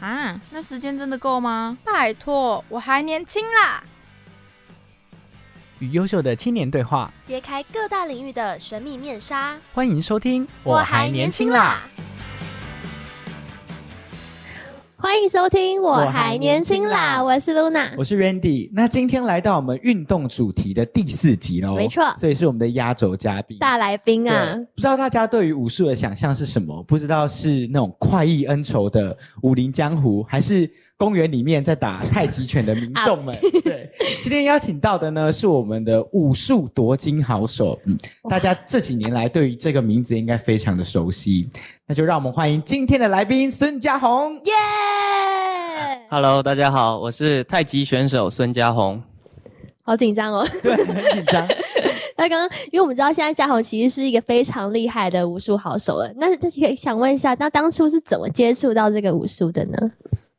啊，那时间真的够吗？拜托，我还年轻啦。与优秀的青年对话，揭开各大领域的神秘面纱。欢迎收听。欢迎收听，我还年轻啦！我是 Luna，我是 Randy。那今天来到我们运动主题的第四集喽，没错所以是我们的压轴嘉宾。大来宾啊，！不知道大家对于武术的想象是什么？不知道是那种快意恩仇的武林江湖，还是公园里面在打太极拳的民众们？对，今天邀请到的呢是我们的武术夺金好手，嗯，大家这几年来对于这个名字应该非常的熟悉，那就让我们欢迎今天的来宾孙家宏。耶！Hello，大家好，我是太极选手孙家宏。好紧张哦。对，很紧张。那刚刚，因为我们知道现在嘉宏其实是一个非常厉害的武术好手了，那可以想问一下，那当初是怎么接触到这个武术的呢？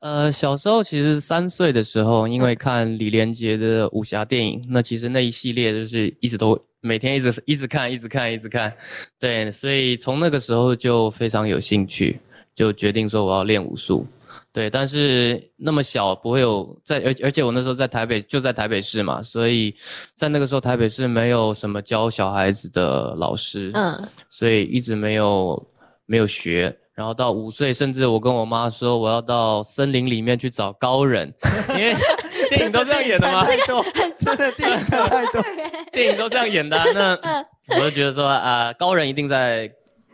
呃，小时候其实三岁的时候，因为看李连杰的武侠电影，那其实那一系列就是一直都每天一直一直看，一直看，一直看。对，所以从那个时候就非常有兴趣，就决定说我要练武术。对，但是那么小不会有在，而而且我那时候在台北，就在台北市嘛，所以在那个时候台北市没有什么教小孩子的老师，嗯，所以一直没有没有学。然后到五岁，甚至我跟我妈说我要到森林里面去找高人，因为 电影都这样演的嘛，太多，真的电影太多。电影都这样演的啊、那嗯我就觉得说啊、高人一定在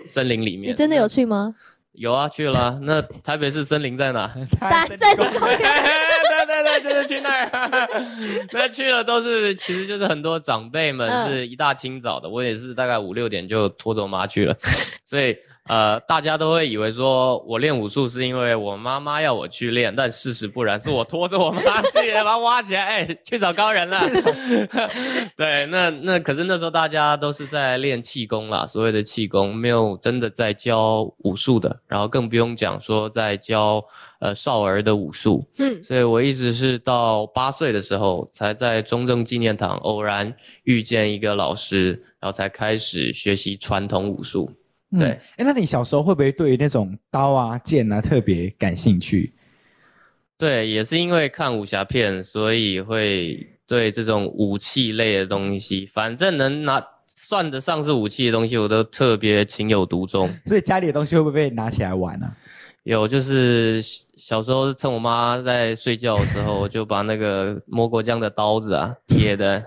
森林里面。你真的有去吗？有啊，去了啊、那台北市森林在哪？大森林公园。对对对，就是去那儿。那去了都是，其实就是很多长辈们嗯是一大清早的，我也是大概五六点就拖着我妈去了，所以呃，大家都会以为说我练武术是因为我妈妈要我去练，但事实不然，是我拖着我妈去，把她挖起来，哎、去找高人了。对，那那可是那时候大家都是在练气功啦，所谓的气功没有真的在教武术的，然后更不用讲说在教呃少儿的武术。嗯，所以我一直是到八岁的时候，才在中正纪念堂偶然遇见一个老师，然后才开始学习传统武术。对嗯，哎，那你小时候会不会对于那种刀啊、剑啊特别感兴趣？对，也是因为看武侠片，所以会对这种武器类的东西，反正能拿算得上是武器的东西，我都特别情有独钟。所以家里的东西会不会被拿起来玩啊？有，就是小小时候趁我妈在睡觉的时候，我就把那个 磨果浆的刀子啊，铁的，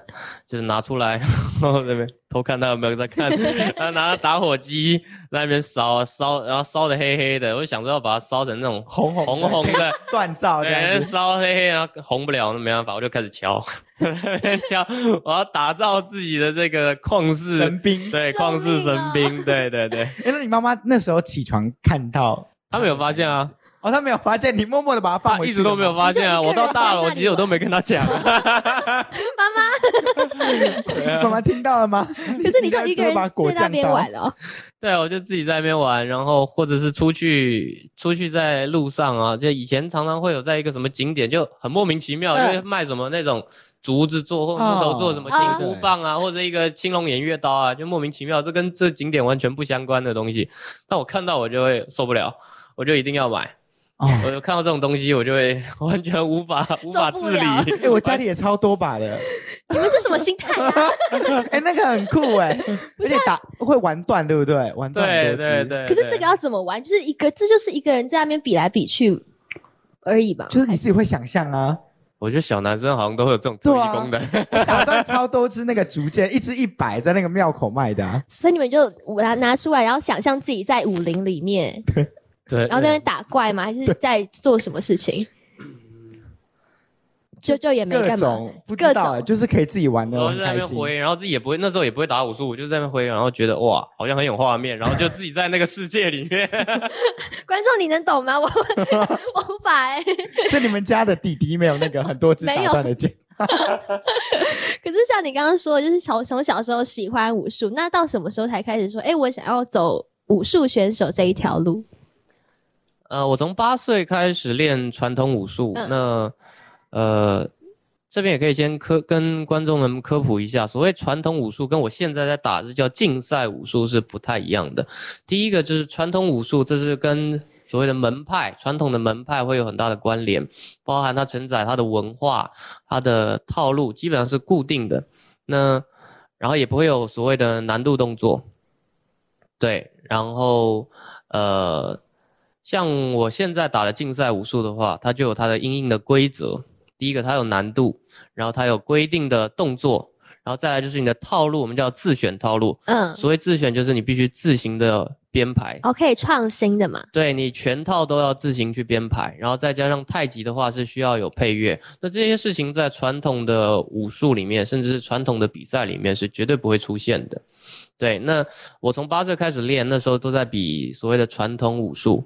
就是拿出来，然后那边偷看她有没有在看，然后拿打火机在那边烧烧，然后烧的黑黑的，我就想着要把它烧成那种红红红红的，锻造对，烧黑黑，然后红不了，那没办法，我就开始敲，敲，我要打造自己的这个旷世神兵对，旷世神兵，对对对，哎，那你妈妈那时候起床看到，他没有发现啊。哦，他没有发现，你默默的把他放他回去，一直都没有。发现啊！我到大了，其实我都没跟他讲。妈妈 听到了吗？可是你就一个人把果在那边酱倒玩了哦，对，我就自己在那边玩，然后或者是出去出去在路上啊，就以前常常会有在一个什么景点，就很莫名其妙，嗯因为卖什么那种竹子做或木头做什么金箍棒啊，或者一个青龙偃月刀啊，就莫名其妙，这跟这景点完全不相关的东西，那我看到我就会受不了，我就一定要买。哦，我就看到这种东西，我就会 完全无法无法自理。受不了哎，我家里也超多把的，你们这什么心态啊？哎，那个很酷哎，而且打会玩断，对不对？玩断对很多只，对对，可是这个要怎么玩？就是一个，这就是一个人在那边比来比去而已吧？就是你自己会想象啊，我觉得小男生好像都会有这种特异功能。我打断超多只那个竹剑，一只一百，在那个庙口卖的啊。所以你们就拿拿出来，然后想象自己在武林里面，对，然后在那边打怪吗？还是在做什么事情？就就也没各干嘛。种不知各道就是可以自己玩的然后就在那。边挥，然后自己也不会，那时候也不会打武术，我就在那边挥，然后觉得哇，好像很有画面，然后就自己在那个世界里面。观众你能懂吗？我 我无法哎、就你们家的弟弟没有那个很多只打断的剑，可是像你刚刚说的，就是小从小时候喜欢武术，那到什么时候才开始说，哎、我想要走武术选手这一条路？呃，我从八岁开始练传统武术，嗯那呃。这边也可以先科跟观众们科普一下，所谓传统武术跟我现在在打的叫竞赛武术是不太一样的。第一个就是传统武术，这是跟所谓的门派传统的门派会有很大的关联，包含它承载它的文化、它的套路，基本上是固定的。那然后也不会有所谓的难度动作，对，然后呃，像我现在打的竞赛武术的话，它就有它的硬硬的规则。第一个，它有难度，然后它有规定的动作，然后再来就是你的套路，我们叫自选套路。嗯，所谓自选，就是你必须自行的编排。哦，可以创新的嘛？对你全套都要自行去编排，然后再加上太极的话是需要有配乐，那这些事情在传统的武术里面，甚至是传统的比赛里面是绝对不会出现的。对，那我从八岁开始练，那时候都在比所谓的传统武术，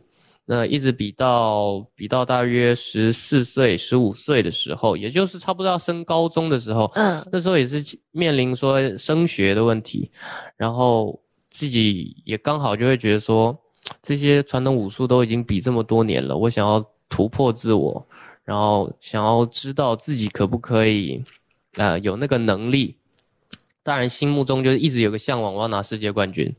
那一直比到比到大约十四岁、十五岁的时候，也就是差不多要升高中的时候，嗯，那时候也是面临说升学的问题，然后自己也刚好就会觉得说，这些传统武术都已经比这么多年了，我想要突破自我，然后想要知道自己可不可以，呃，有那个能力。当然，心目中就是一直有个向往，我要拿世界冠军。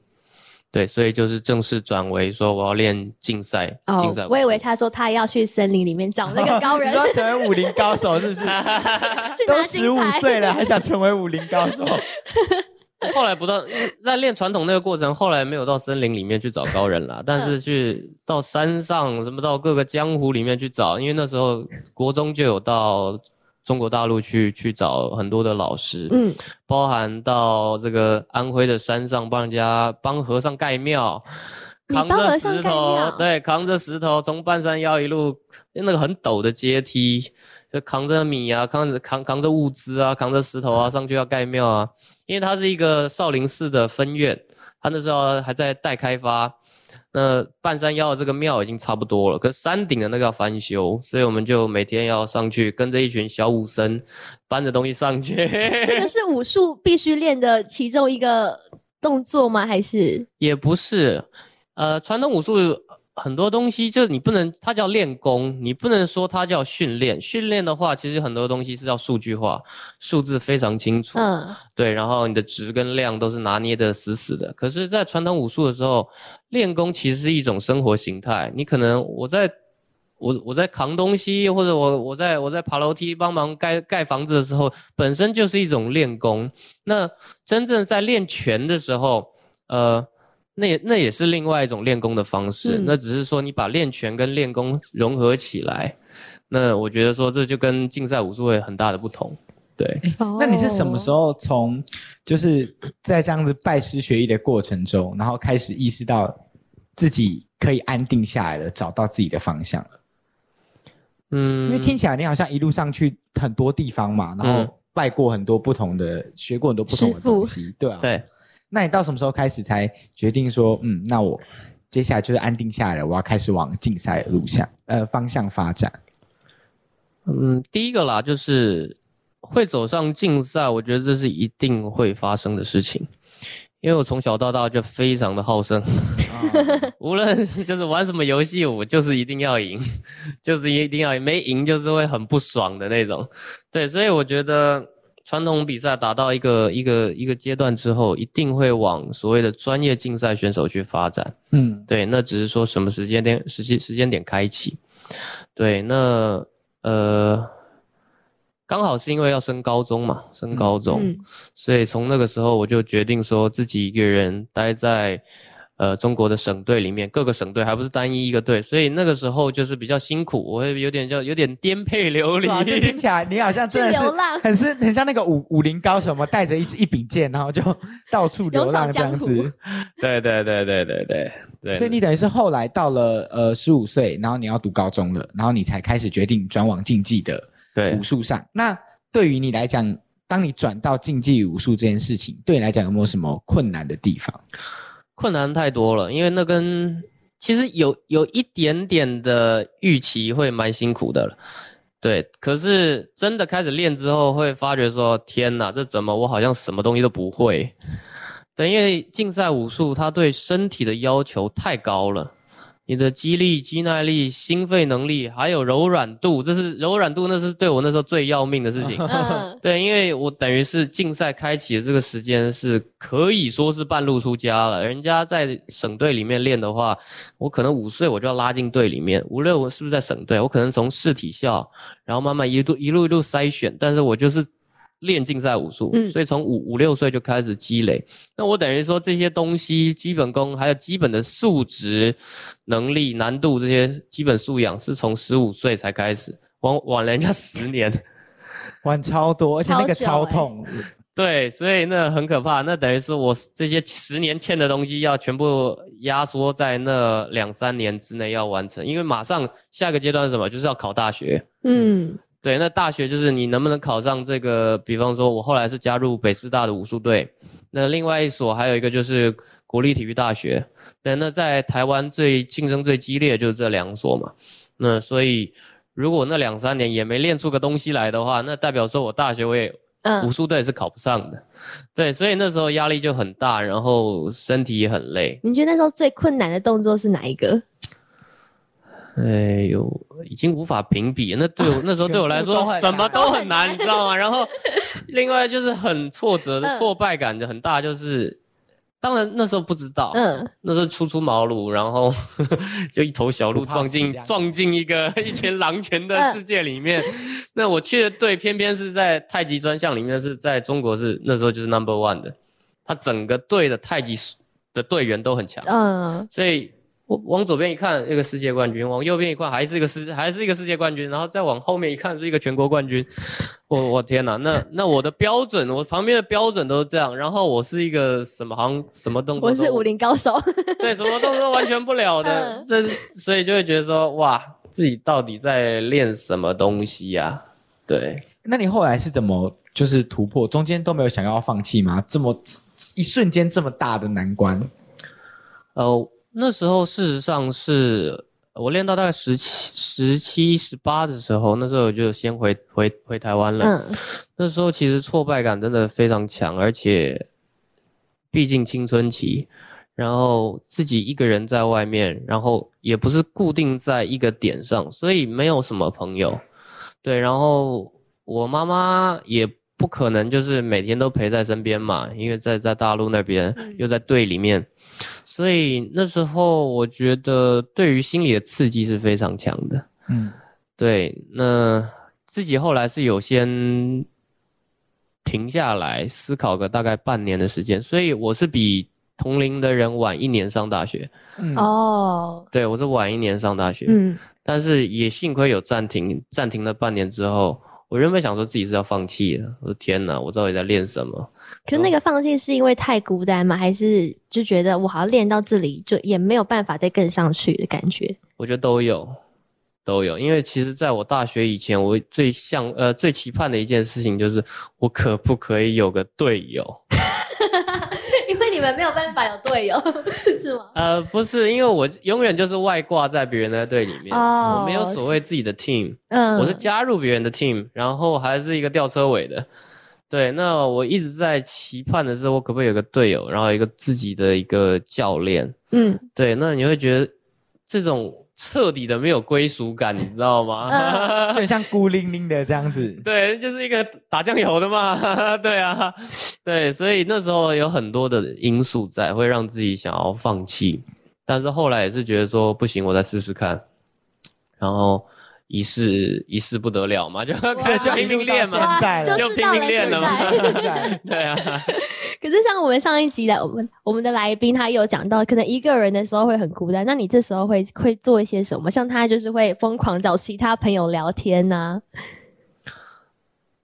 对，所以就是正式转为说我要练竞赛，竞赛我以为他说他要去森林里面找那个高人 要成为武林高手是不是？去都十五。岁了，还想成为武林高手？后来不到在练传统那个过程，后来没有到森林里面去找高人了，但是去到山上，什么到各个江湖里面去找，因为那时候国中就有到中国大陆去去找很多的老师，嗯，包含到这个安徽的山上帮人家帮和尚盖庙。扛着石头，对，扛着石头从半山腰一路那个很陡的阶梯，就扛着米啊，扛着扛扛着物资啊，扛着石头啊上去要盖庙啊。因为它是一个少林寺的分院，它那时候还在待开发。那半山腰的这个庙已经差不多了，可是山顶的那个要翻修，所以我们就每天要上去跟着一群小武僧搬着东西上去。这个是武术必须练的其中一个动作吗？还是也不是，呃，传统武术很多东西就是你不能，它叫练功，你不能说它叫训练。训练的话，其实很多东西是要数据化，数字非常清楚。嗯对，然后你的值跟量都是拿捏的死死的。可是，在传统武术的时候，练功其实是一种生活形态。你可能我在我我在扛东西，或者我我在我在爬楼梯帮忙盖盖房子的时候，本身就是一种练功。那真正在练拳的时候，呃，那也那也是另外一种练功的方式。嗯那只是说你把练拳跟练功融合起来。那我觉得说这就跟竞赛武术会有很大的不同。对。那你是什么时候？从就是在这样子拜师学艺的过程中，然后开始意识到自己可以安定下来了，找到自己的方向了？嗯，因为听起来你好像一路上去很多地方嘛，然嗯后拜过很多不同的，学过很多不同的东西，对啊。对，那你到什么时候开始才决定说，嗯，那我接下来就是安定下来了，我要开始往竞赛的路向呃方向发展？嗯，第一个啦，就是会走上竞赛，我觉得这是一定会发生的事情，因为我从小到大就非常的好胜，无论就是玩什么游戏，我就是一定要赢，就是一定要赢，没赢就是会很不爽的那种。对，所以我觉得传统比赛达到一个一个一个阶段之后，一定会往所谓的专业竞赛选手去发展。嗯，对，那只是说什么时间点时间时间点开启。对，那呃，刚好是因为要升高中嘛，升高中，嗯所以从那个时候我就决定说自己一个人待在呃中国的省队里面，各个省队还不是单一一个队，所以那个时候就是比较辛苦，我会有点叫有点颠沛流离就听起来你好像真的是很是很像那个武武林高手嘛，带着一支一柄剑，然后就到处流浪这样子。对对对对对对对，所以你等于是后来到了呃十五岁，然后你要读高中了，然后你才开始决定转往竞技的对武术上。那对于你来讲，当你转到竞技武术这件事情，对你来讲有没有什么困难的地方？困难太多了，因为那跟其实有有一点点的预期会蛮辛苦的了。对，可是真的开始练之后，会发觉说：天哪，这怎么我好像什么东西都不会？对，因为竞赛武术它对身体的要求太高了，你的肌力、肌耐力、心肺能力，还有柔软度，这是柔软度，那是对我那时候最要命的事情。嗯，对，因为我等于是竞赛开启的这个时间是可以说是半路出家了。人家在省队里面练的话，我可能五岁我就要拉进队里面，无论我是不是在省队？我可能从市体校，然后慢慢一路一路一路筛选，但是我就是练竞赛武术，嗯所以从五五六岁就开始积累。那我等于说这些东西，基本功还有基本的素质、能力、难度这些基本素养，是从十五岁才开始，晚晚了人家十年。晚超多，而且那个超痛。对，所以那很可怕。那等于是我这些十年欠的东西，要全部压缩在那两三年之内要完成，因为马上下个阶段是什么？就是要考大学。嗯，对，那大学就是你能不能考上这个？比方说，我后来是加入北师大的武术队，那另外一所还有一个就是国立体育大学。对，那在台湾最竞争最激烈的就是这两所嘛。那所以如果那两三年也没练出个东西来的话，那代表说我大学我也嗯武术队是考不上的。对，所以那时候压力就很大，然后身体也很累。你觉得那时候最困难的动作是哪一个？哎呦，已经无法评比。那对我 那时候对我来说什么都很难，你知道吗？然后另外就是很挫折的嗯挫败感就很大，就是当然那时候不知道，嗯，那时候初出茅庐，然后 就一头小鹿撞进撞进一个一群狼群的嗯世界里面。那我去的队偏偏是在太极专项里面，是在中国是那时候就是 number one 的，他整个队的太极的队员都很强。嗯，所以我往左边一看，一个世界冠军；往右边一看，还是一个世，还是一个世界冠军。然后再往后面一看，是一个全国冠军。我我天哪，那那我的标准，我旁边的标准都是这样。然后我是一个什么好像什么动作我是武林高手。对，什么动作都完全不了的 嗯。这是所以就会觉得说，哇，自己到底在练什么东西呀、对。那你后来是怎么就是突破？中间都没有想要放弃吗？这么一瞬间这么大的难关，呃，那时候事实上是我练到大概十七、十七、十八的时候，那时候我就先回回回台湾了。嗯那时候其实挫败感真的非常强，而且毕竟青春期，然后自己一个人在外面，然后也不是固定在一个点上，所以没有什么朋友。对，然后我妈妈也不可能就是每天都陪在身边嘛，因为在在大陆那边嗯又在队里面，所以那时候我觉得对于心理的刺激是非常强的。嗯，对，那自己后来是有先停下来思考个大概半年的时间，所以我是比同龄的人晚一年上大学。嗯哦，对我是晚一年上大学，嗯但是也幸亏有暂停，暂停了半年之后，我原本想说自己是要放弃了，我说天哪，我到底在练什么？可是那个放弃是因为太孤单吗？还是就觉得我好像练到这里就也没有办法再更上去的感觉？我觉得都有，都有。因为其实在我大学以前，我最像呃最期盼的一件事情就是，我可不可以有个队友？们没有办法有队友，是吗？呃，不是，因为我永远就是外挂在别人的队里面，哦我没有所谓自己的 team，、嗯，我是加入别人的 team，然后还是一个吊车尾的。对，那我一直在期盼的是，我可不可以有个队友，然后一个自己的一个教练。嗯对，那你会觉得这种彻底的没有归属感，你知道吗？嗯就像孤零零的这样子。对，就是一个打酱油的嘛，对啊，对，所以那时候有很多的因素在，会让自己想要放弃，但是后来也是觉得说不行，我再试试看，然后一试一试不得了嘛，就哇就拼命练嘛，就拼命练了嘛，对啊，可是像我们上一集的我们我们的来宾，他有讲到，可能一个人的时候会很孤单。那你这时候会会做一些什么？像他就是会疯狂找其他朋友聊天呐、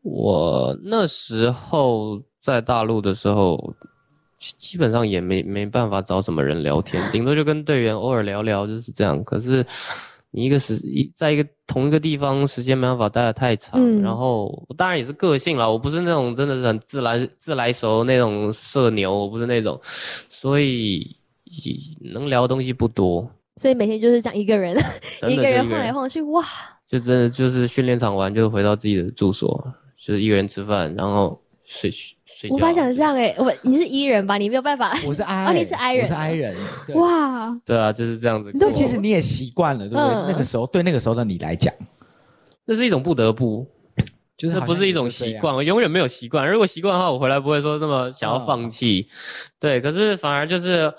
我那时候在大陆的时候。基本上也没没办法找什么人聊天，顶多就跟队员偶尔聊聊，就是这样。可是你一个时一在一个同一个地方时间没办法待得太长，嗯。然后当然也是个性啦，我不是那种真的是很自来自来熟那种社牛，我不是那种，所以能聊的东西不多，所以每天就是这样一个人，一个人晃来晃去，哇，就真的就是训练场完就回到自己的住所，就是一个人吃饭，然后睡睡觉。无法想象哎，我你是 E 人吧？你没有办法，我是 I，哦你是 I 人我是 I 人。哇，对啊，就是这样子那。其实你也习惯了，对不对？嗯那个时候对那个时候的你来讲，那是一种不得不，就是不是一种。习惯，我永远没有习惯。如果习惯的话，我回来不会说这么想要放弃。对，可是反而就是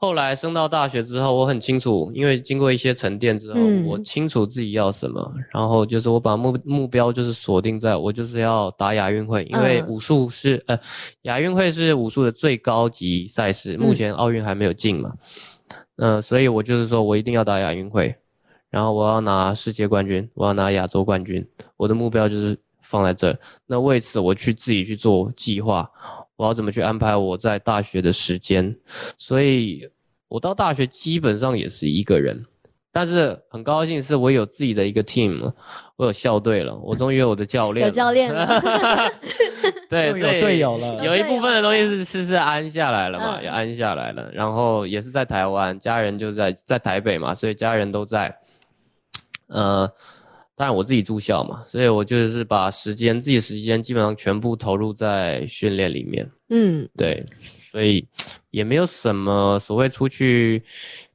后来升到大学之后，我很清楚，因为经过一些沉淀之后，嗯我清楚自己要什么。然后就是我把目目标就是锁定在我就是要打亚运会，因为嗯武术是、呃亚运会是武术的最高级赛事，目前奥运还没有进嘛。嗯、所以我就是说我一定要打亚运会。然后我要拿世界冠军，我要拿亚洲冠军，我的目标就是放在这儿。那为此，我去自己去做计划，我要怎么去安排我在大学的时间。所以，我到大学基本上也是一个人，但是很高兴是我有自己的一个 team，了我有校队了，我终于有我的教练了，有教练了，对，有所以队友了有一部分的东西是是是安下来了嘛，嗯也安下来了。然后也是在台湾，家人就在在台北嘛，所以家人都在。呃，当然我自己住校嘛，所以我就是把时间自己时间基本上全部投入在训练里面。嗯，对，所以也没有什么所谓出去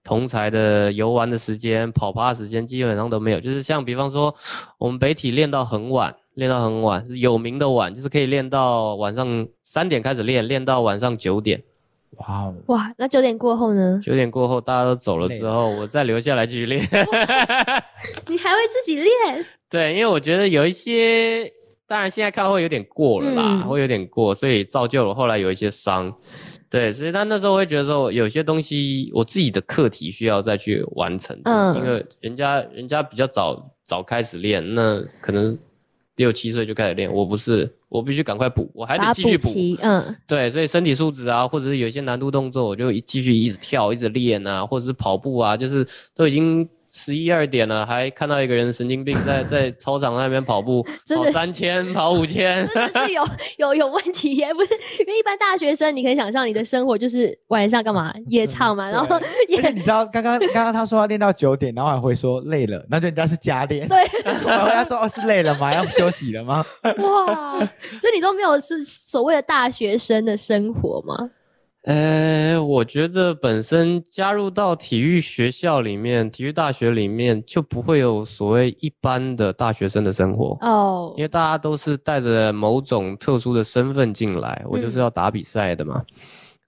同才的游玩的时间、跑趴的时间，基本上都没有。就是像比方说，我们北体练到很晚，练到很晚，有名的晚，就是可以练到晚上三点开始练，练到晚上九点。哇哦，哇，那九点过后呢？九点过后大家都走了之后，我再留下来继续练。你还会自己练？对，因为我觉得有一些，当然现在看会有点过了啦，嗯会有点过，所以造就了后来有一些伤。对，所以他那时候会觉得说，有些东西我自己的课题需要再去完成，嗯因为人家人家比较早早开始练，那可能六七岁就开始练，我不是，我必须赶快补，我还得继续补。嗯，对，所以身体素质啊，或者是有一些难度动作，我就一继续一直跳，一直练啊，或者是跑步啊，就是都已经十一二点了，还看到一个人神经病在 在操场那边跑步，真的跑三千，跑五千。真的是有有有问题耶，不是？因为一般大学生，你可以想象你的生活就是晚上干嘛夜唱嘛，然后也你知道，刚刚刚刚他说要练到九点，然后还会说累了，那就人家是假练。对，然后他说哦是累了吗？要休息了吗？哇，所以你都没有是所谓的大学生的生活吗？呃，我觉得本身加入到体育学校里面，体育大学里面就不会有所谓一般的大学生的生活。哦因，为大家都是带着某种特殊的身份进来，我就是要打比赛的嘛。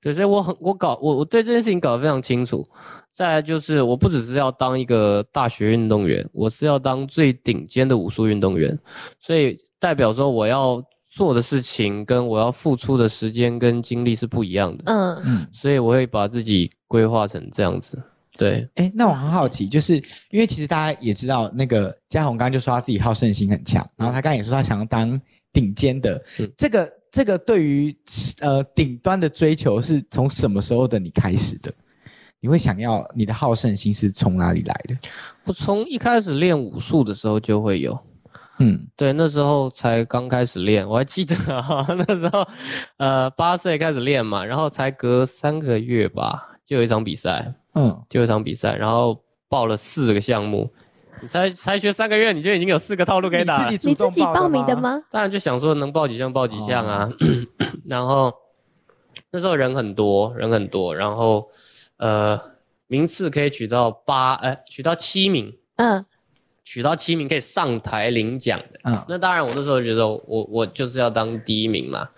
对，所以我很我搞我我对这件事情搞得非常清楚。再来就是，我不只是要当一个大学运动员，我是要当最顶尖的武术运动员，所以代表说我要做的事情跟我要付出的时间跟精力是不一样的。嗯，嗯，所以我会把自己规划成这样子。对，哎，那我很好奇，就是因为其实大家也知道，那个嘉宏刚刚就说他自己好胜心很强，然后他刚刚也说他想要当顶尖的，嗯这个这个对于呃顶端的追求是从什么时候的你开始的？你会想要你的好胜心是从哪里来的？我从一开始练武术的时候就会有。嗯，对，那时候才刚开始练，我还记得啊，那时候呃八岁开始练嘛，然后才隔三个月吧，就有一场比赛，嗯，就有一场比赛，然后报了四个项目，你才才学三个月，你就已经有四个套路可以打了你自己，自己报报名的吗？吗？当然就想说能报几项报几项啊，然后那时候人很多，人很多，然后呃名次可以取到八，呃取到七名，嗯，取到七名可以上台领奖的。嗯，那当然，我那时候觉得我我就是要当第一名嘛。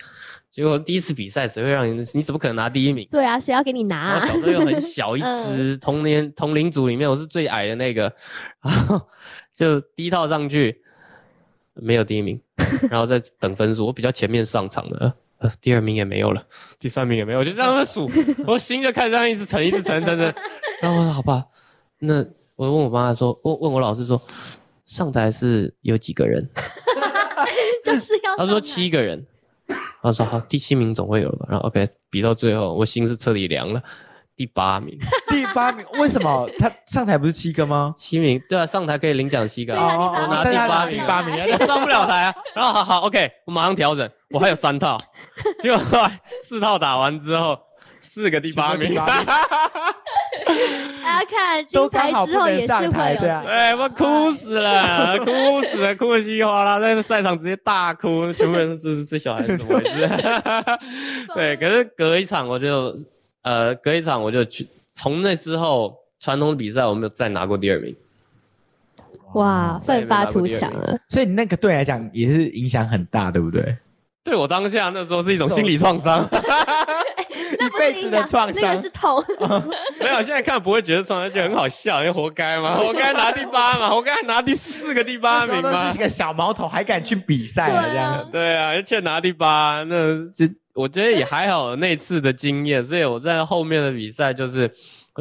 结果第一次比赛，谁会让你？你怎么可能拿第一名？对啊，谁要给你拿啊然后？小时候又很小一只，同年同龄组里面我是最矮的那个，然 后就第一套上去没有第一名，然后再等分数，我比较前面上场的，呃，第二名也没有了，第三名也没有，我就这样子数，我心就开始这样一直沉，一直沉，沉沉。然后我说好吧，那我问我妈说，问问我老师说，上台是有几个人？就是要他说七个人，他说好，第七名总会有了。吧？然后 OK，比到最后，我心是彻底凉了，第八名，第八名，为什么？他上台不是七个吗？七名，对啊，上台可以领奖七个我拿第八名，第八名哎上不了台啊。然后好好，OK，我马上调整，我还有三套，结果后来四套打完之后，四个第八名 大 家看金牌之后也是会有这样对，我哭死了，哭死了，哭得稀里哗啦，在赛场直接大哭，全部人这这小孩是怎么回事？对，可是隔一场我就呃，隔一场我就去，从那之后传统比赛我没有再拿过第二名。哇，奋发图强了。所以你那个对你来讲也是影响很大，对不对？对我当下那时候是一种心理创伤，那不是一辈子影响，的创伤。那个是痛。没有，现在看不会觉得创伤，就很好笑，因为活该嘛，活该拿第八嘛，活该拿第四个第八名嘛。是，个小毛头，还敢去比赛这样。对啊，却拿第八，那这我觉得也还好，那次的经验，所以我在后面的比赛就是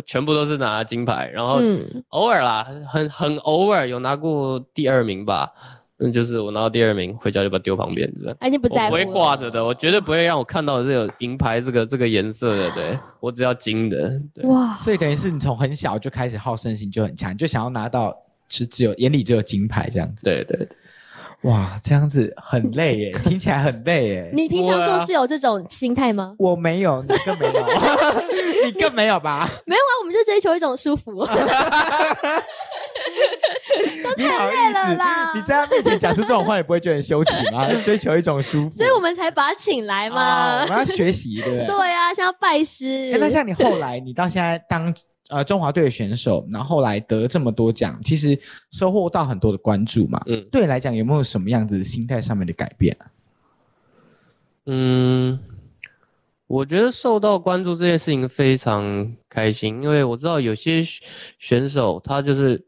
全部都是拿金牌，然后嗯，偶尔啦，很很偶尔有拿过第二名吧。那就是我拿到第二名，回家就把它丢旁边，这样。他已经不在乎。我不会挂着的，我绝对不会让我看到这个银牌这个这个颜色的，对我只要金的。对，哇，所以等于是你从很小就开始好胜心就很强，就想要拿到只只有眼里只有金牌这样子。对对对，哇，这样子很累耶，听起来很累耶。你平常做事有这种心态吗？我没有，你更没有，你更没有吧？没有啊，我们就追求一种舒服。你好意累了啦思？你在他面前讲出这种话，你不会觉得很羞耻吗？追求一种舒服，所以我们才把他请来哦嘛。我们要学习，对不对？对啊，像要拜师哎，。那像你后来，你到现在当呃中华队的选手，然后后来得这么多奖，其实收获到很多的关注嘛。嗯对你来讲，有没有什么样子心态上面的改变啊？嗯，我觉得受到关注这件事情非常开心，因为我知道有些选选手他就是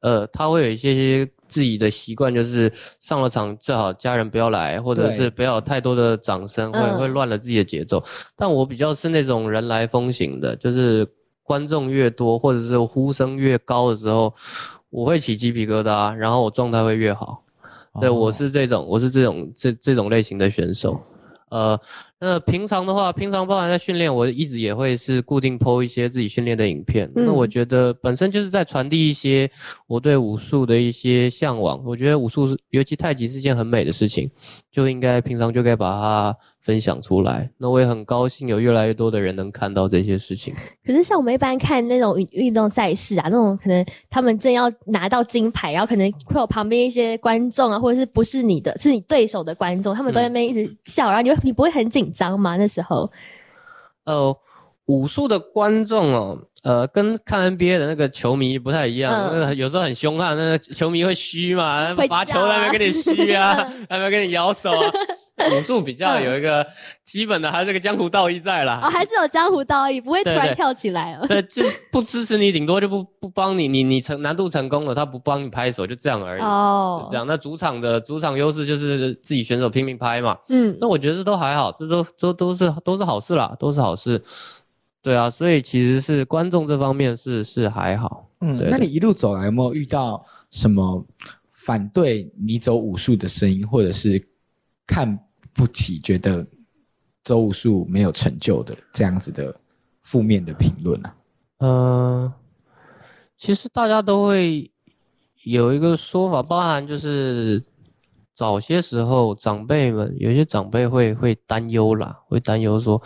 呃，他会有一些些自己的习惯，就是上了场最好家人不要来，或者是不要有太多的掌声，会嗯会乱了自己的节奏。但我比较是那种人来疯型的，就是观众越多或者是呼声越高的时候，我会起鸡皮疙瘩，然后我状态会越好。对，哦我是这种，我是这种这这种类型的选手。呃，那平常的话，平常包含在训练，我一直也会是固定 PO 一些自己训练的影片。嗯那我觉得本身就是在传递一些我对武术的一些向往。我觉得武术是，尤其太极是件很美的事情，就应该平常就该把它分享出来。那我也很高兴有越来越多的人能看到这些事情。可是像我们一般看那种运运动赛事啊，那种可能他们正要拿到金牌，然后可能会有旁边一些观众啊，或者是不是你的，是你对手的观众，他们都在那边一直笑，然后你会你不会很紧张吗？那时候呃，武术的观众哦，呃，跟看 NBA 的那个球迷不太一样，嗯那个有时候很凶悍，那个球迷会虚嘛，会罚球叫啊在那边跟你虚啊，在那边跟你摇手啊。武术比较嗯有一个基本的，还是个江湖道义在啦。哦，还是有江湖道义，不会突然跳起来了。对，就不支持你，顶多就不不帮你，你你成难度成功了，他不帮你拍手，就这样而已，哦就这样。那主场的主场优势就是自己选手拼命拍嘛，嗯，那我觉得这都还好，这都都都是都是好事啦，都是好事。对啊，所以其实是观众这方面是是还好。嗯，对对那你一路走来有没有遇到什么反对你走武术的声音，或者是看不起、觉得走武术没有成就的这样子的负面的评论啊？嗯，其实大家都会有一个说法，包含就是早些时候长辈们有些长辈会会担忧啦，会担忧说。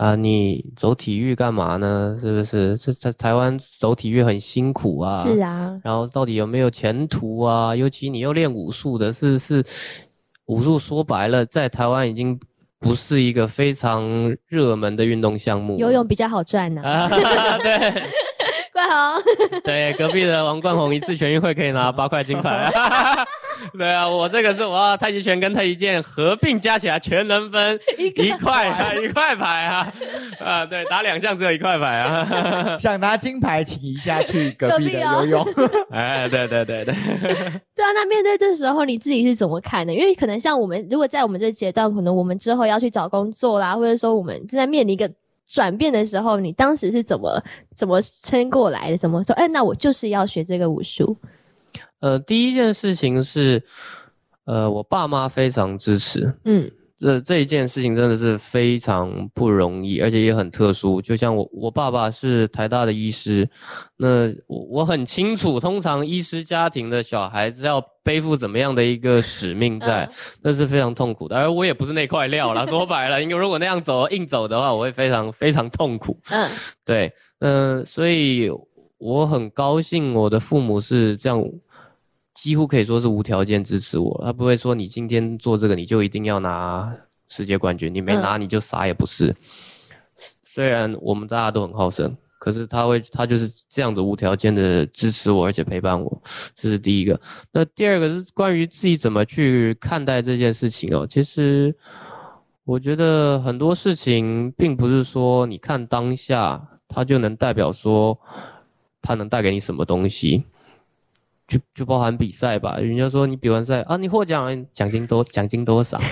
啊，你走体育干嘛呢？是不是？这在台湾走体育很辛苦啊。是啊，然后到底有没有前途啊？尤其你又练武术的，是是武术说白了，在台湾已经不是一个非常热门的运动项目。游泳比较好赚呢、啊，对冠宏，对，隔壁的王冠宏一次全运会可以拿八块金牌。对啊，我这个是我要太极拳跟太极剑合并加起来全能分 一块啊，一块牌啊，啊，对，打两项只有一块牌啊。想拿金牌，请移下去隔壁的游泳。哎，对对对对。对啊，那面对这时候你自己是怎么看的？因为可能像我们，如果在我们这阶段，可能我们之后要去找工作啦，或者说我们正在面临一个转变的时候，你当时是怎么怎么撑过来的？怎么说？哎，那我就是要学这个武术。呃，第一件事情是，呃，我爸妈非常支持，嗯这这一件事情真的是非常不容易，而且也很特殊。就像我我爸爸是台大的医师，那我我很清楚，通常医师家庭的小孩子要背负怎么样的一个使命在，嗯那是非常痛苦的。而我也不是那块料啦，说白了，因为如果那样走硬走的话，我会非常非常痛苦。嗯对，嗯、所以我很高兴，我的父母是这样，几乎可以说是无条件支持我。他不会说你今天做这个你就一定要拿世界冠军，你没拿你就啥也不是。虽然我们大家都很好胜，可是他会，他就是这样子无条件的支持我，而且陪伴我，这是第一个。那第二个是关于自己怎么去看待这件事情哦。其实我觉得很多事情并不是说你看当下，它就能代表说它能带给你什么东西。就就包含比赛吧，人家说你比完赛啊，你获奖了，奖金多，奖金多少？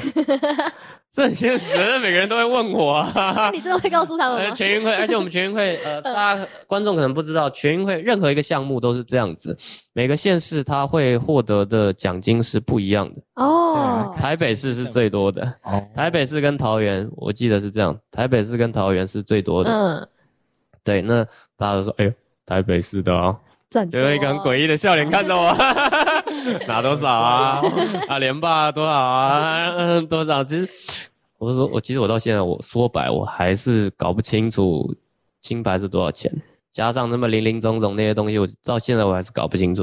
这很现实，每个人都会问我啊。那你真的会告诉他们呃，吗？全运会，而且我们全运会，呃，大家观众可能不知道，全运会任何一个项目都是这样子，每个县市它会获得的奖金是不一样的。哦，台北市是最多的，哦，台北市跟桃园，我记得是这样，台北市跟桃园是最多的。嗯，对，那大家都说，哎呦，台北市的啊，赚多就有一个很诡异的笑脸看着我，拿多少啊？啊，连霸多少啊？嗯，多少？其实我是说，我其实我到现在，我说白，我还是搞不清楚金牌是多少钱，加上那么零零总总那些东西，我到现在我还是搞不清楚。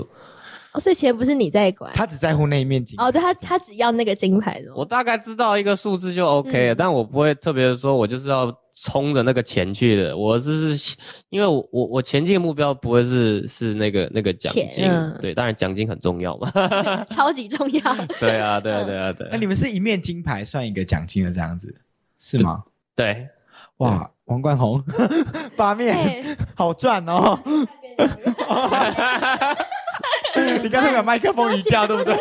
哦，所以钱不是你在管。他只在乎那一面金。哦，对他他只要那个金牌的。我大概知道一个数字就 OK 了，嗯但我不会特别的说，我就是要冲着那个钱去的。我是是因为我我我前进的目标不会是是那个那个奖金，嗯对，当然奖金很重要嘛。超级重要。对啊，对啊，对啊，对啊那你们是一面金牌算一个奖金的这样子，是吗？对。哇，王冠宏 八面对，好赚哦！你刚才把麦克风移掉，对不对？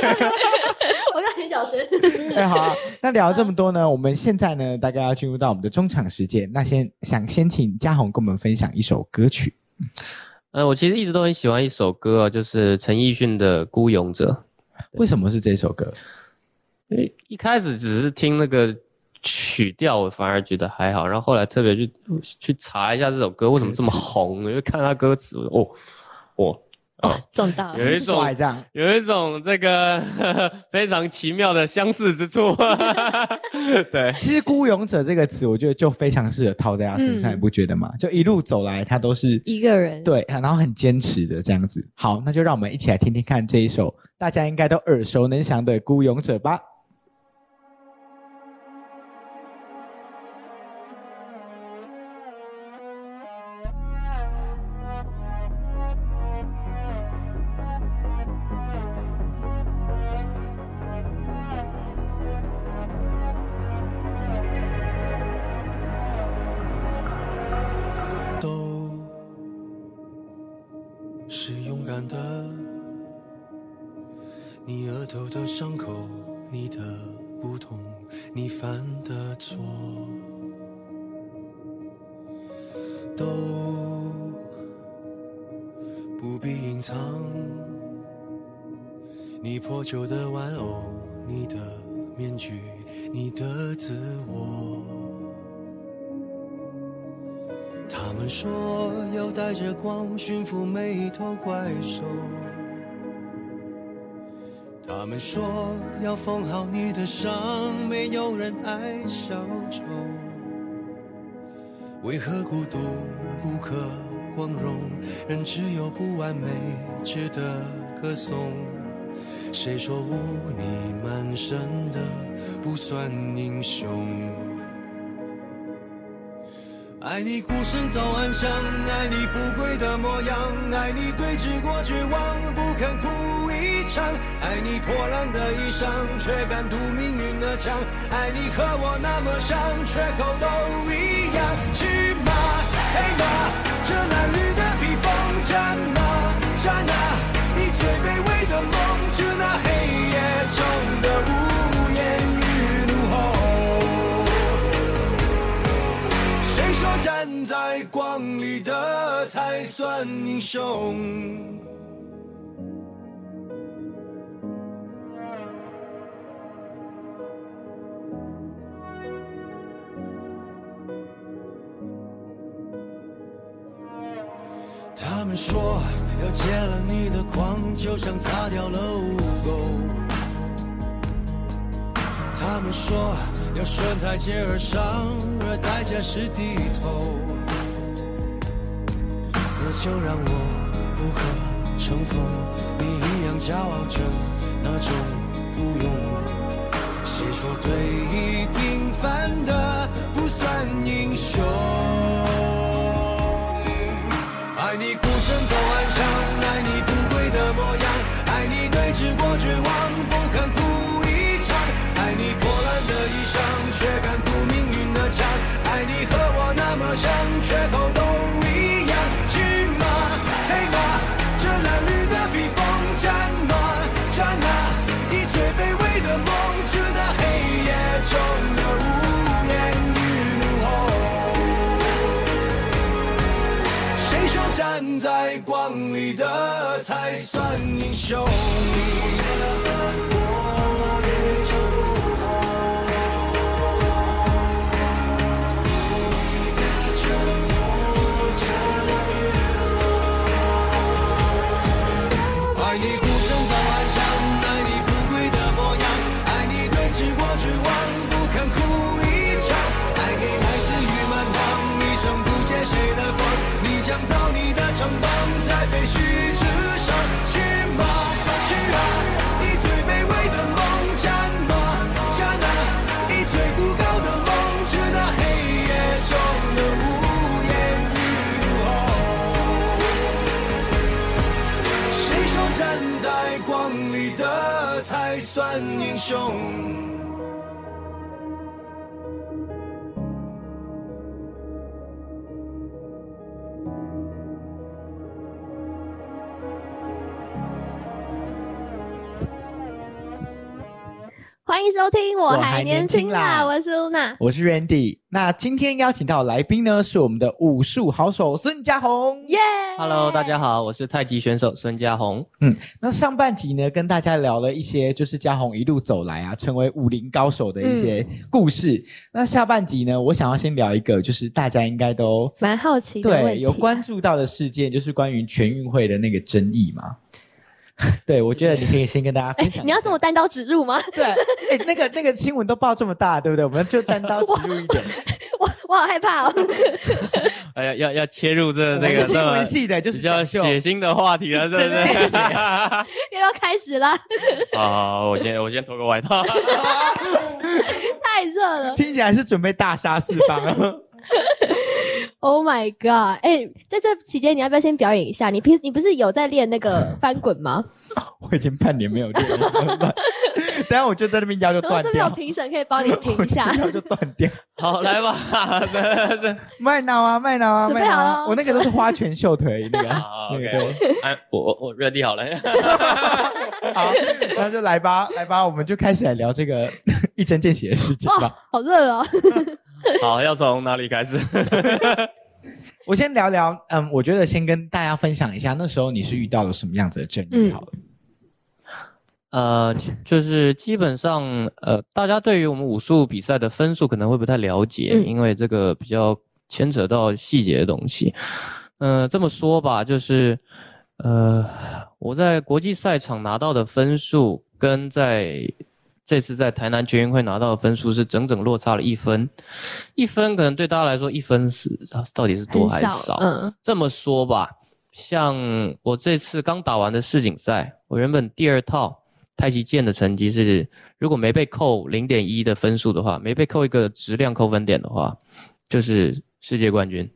我刚很小声。哎，好啊。那聊了这么多呢，我们现在呢，大概要进入到我们的中场时间。那先想先请嘉宏跟我们分享一首歌曲。呃，我其实一直都很喜欢一首歌啊，就是陈奕迅的《孤勇者为什么是这首歌？》。因为一开始只是听那个曲调，我反而觉得还好，然后后来特别去去查一下这首歌为什么这么红，因为看他歌词，我哦哦哦，中到了。有一种帅这样。有一种这个 非常奇妙的相似之处。对，其实“孤勇者”这个词，我觉得就非常适合套在他身上，嗯你不觉得吗？就一路走来，他都是一个人。对，然后很坚持的这样子。好，那就让我们一起来听听看这一首大家应该都耳熟能详的《孤勇者》吧。你破旧的玩偶，你的面具，你的自我。他们说要带着光驯服每一头怪兽。他们说要缝好你的伤，没有人爱小丑。为何孤独不可光荣？人只有不完美值得歌颂。谁说污泥满身的不算英雄？爱你孤身走暗巷，爱你不跪的模样，爱你对峙过绝望，不肯哭一场，爱你破烂的衣裳，却敢堵命运的枪，爱你和我那么像，缺口都一样。的无言与怒吼。谁说站在光里的才算英雄？他们说要戒了你的狂，就像擦掉了污垢。他们说要顺台阶而上，而代价是低头。那就让我不可乘风，你一样骄傲着那种孤勇。谁说对弈平凡的不算英雄？英雄？欢迎收听，我我还还年年轻轻啦啦，我是露娜。我是 Randy。那今天邀请到的来宾呢，是我们的武术好手孙家宏。耶 Hello，大家好，我是太极选手孙家宏。嗯，那上半集呢，跟大家聊了一些就是家宏一路走来啊，成为武林高手的一些故事。那下半集呢，我想要先聊一个，就是大家应该都蛮好奇的啊对有关注到的事件，就是关于全运会的那个争议嘛。对，我觉得你可以先跟大家分享。你要这么单刀直入吗？对，哎，那个那个新闻都报这么大，对不对？我们就单刀直入一点。我我好害怕哦。哎呀，要要切入这这个新闻系的，就是比较血腥的话题了，是不是？又要开始了，好好，好我先我先脱个外套。太热了。听起来是准备大杀四方。Oh my god！哎、在这期间你要不要先表演一下？你平你不是有在练那个 翻滚吗？我已经半年没有练了？等下我就在那边腰就断然后这边有，评审可以帮你 评一下。腰就断掉。好，来吧，麦脑啊，麦脑啊，准备好了我那个都是花拳绣腿那个，好那个，OK，哎，我我我 ready 好了。好，那就来吧，来吧，我们就开始来聊这个一针见血的事情吧。哦，好热哦！好，要从哪里开始？我先聊聊，嗯，我觉得先跟大家分享一下，那时候你是遇到了什么样子的争议？嗯好了，呃，就是基本上，呃，大家对于我们武术比赛的分数可能会不太了解，嗯因为这个比较牵扯到细节的东西。呃，这么说吧，就是，呃，我在国际赛场拿到的分数，跟在这次在台南全运会拿到的分数是整整落差了一分。一分可能对大家来说，一分是啊到底是多还是少？嗯这么说吧，像我这次刚打完的世锦赛，我原本第二套太极剑的成绩是，如果没被扣零点一的分数的话，没被扣一个质量扣分点的话，就是世界冠军。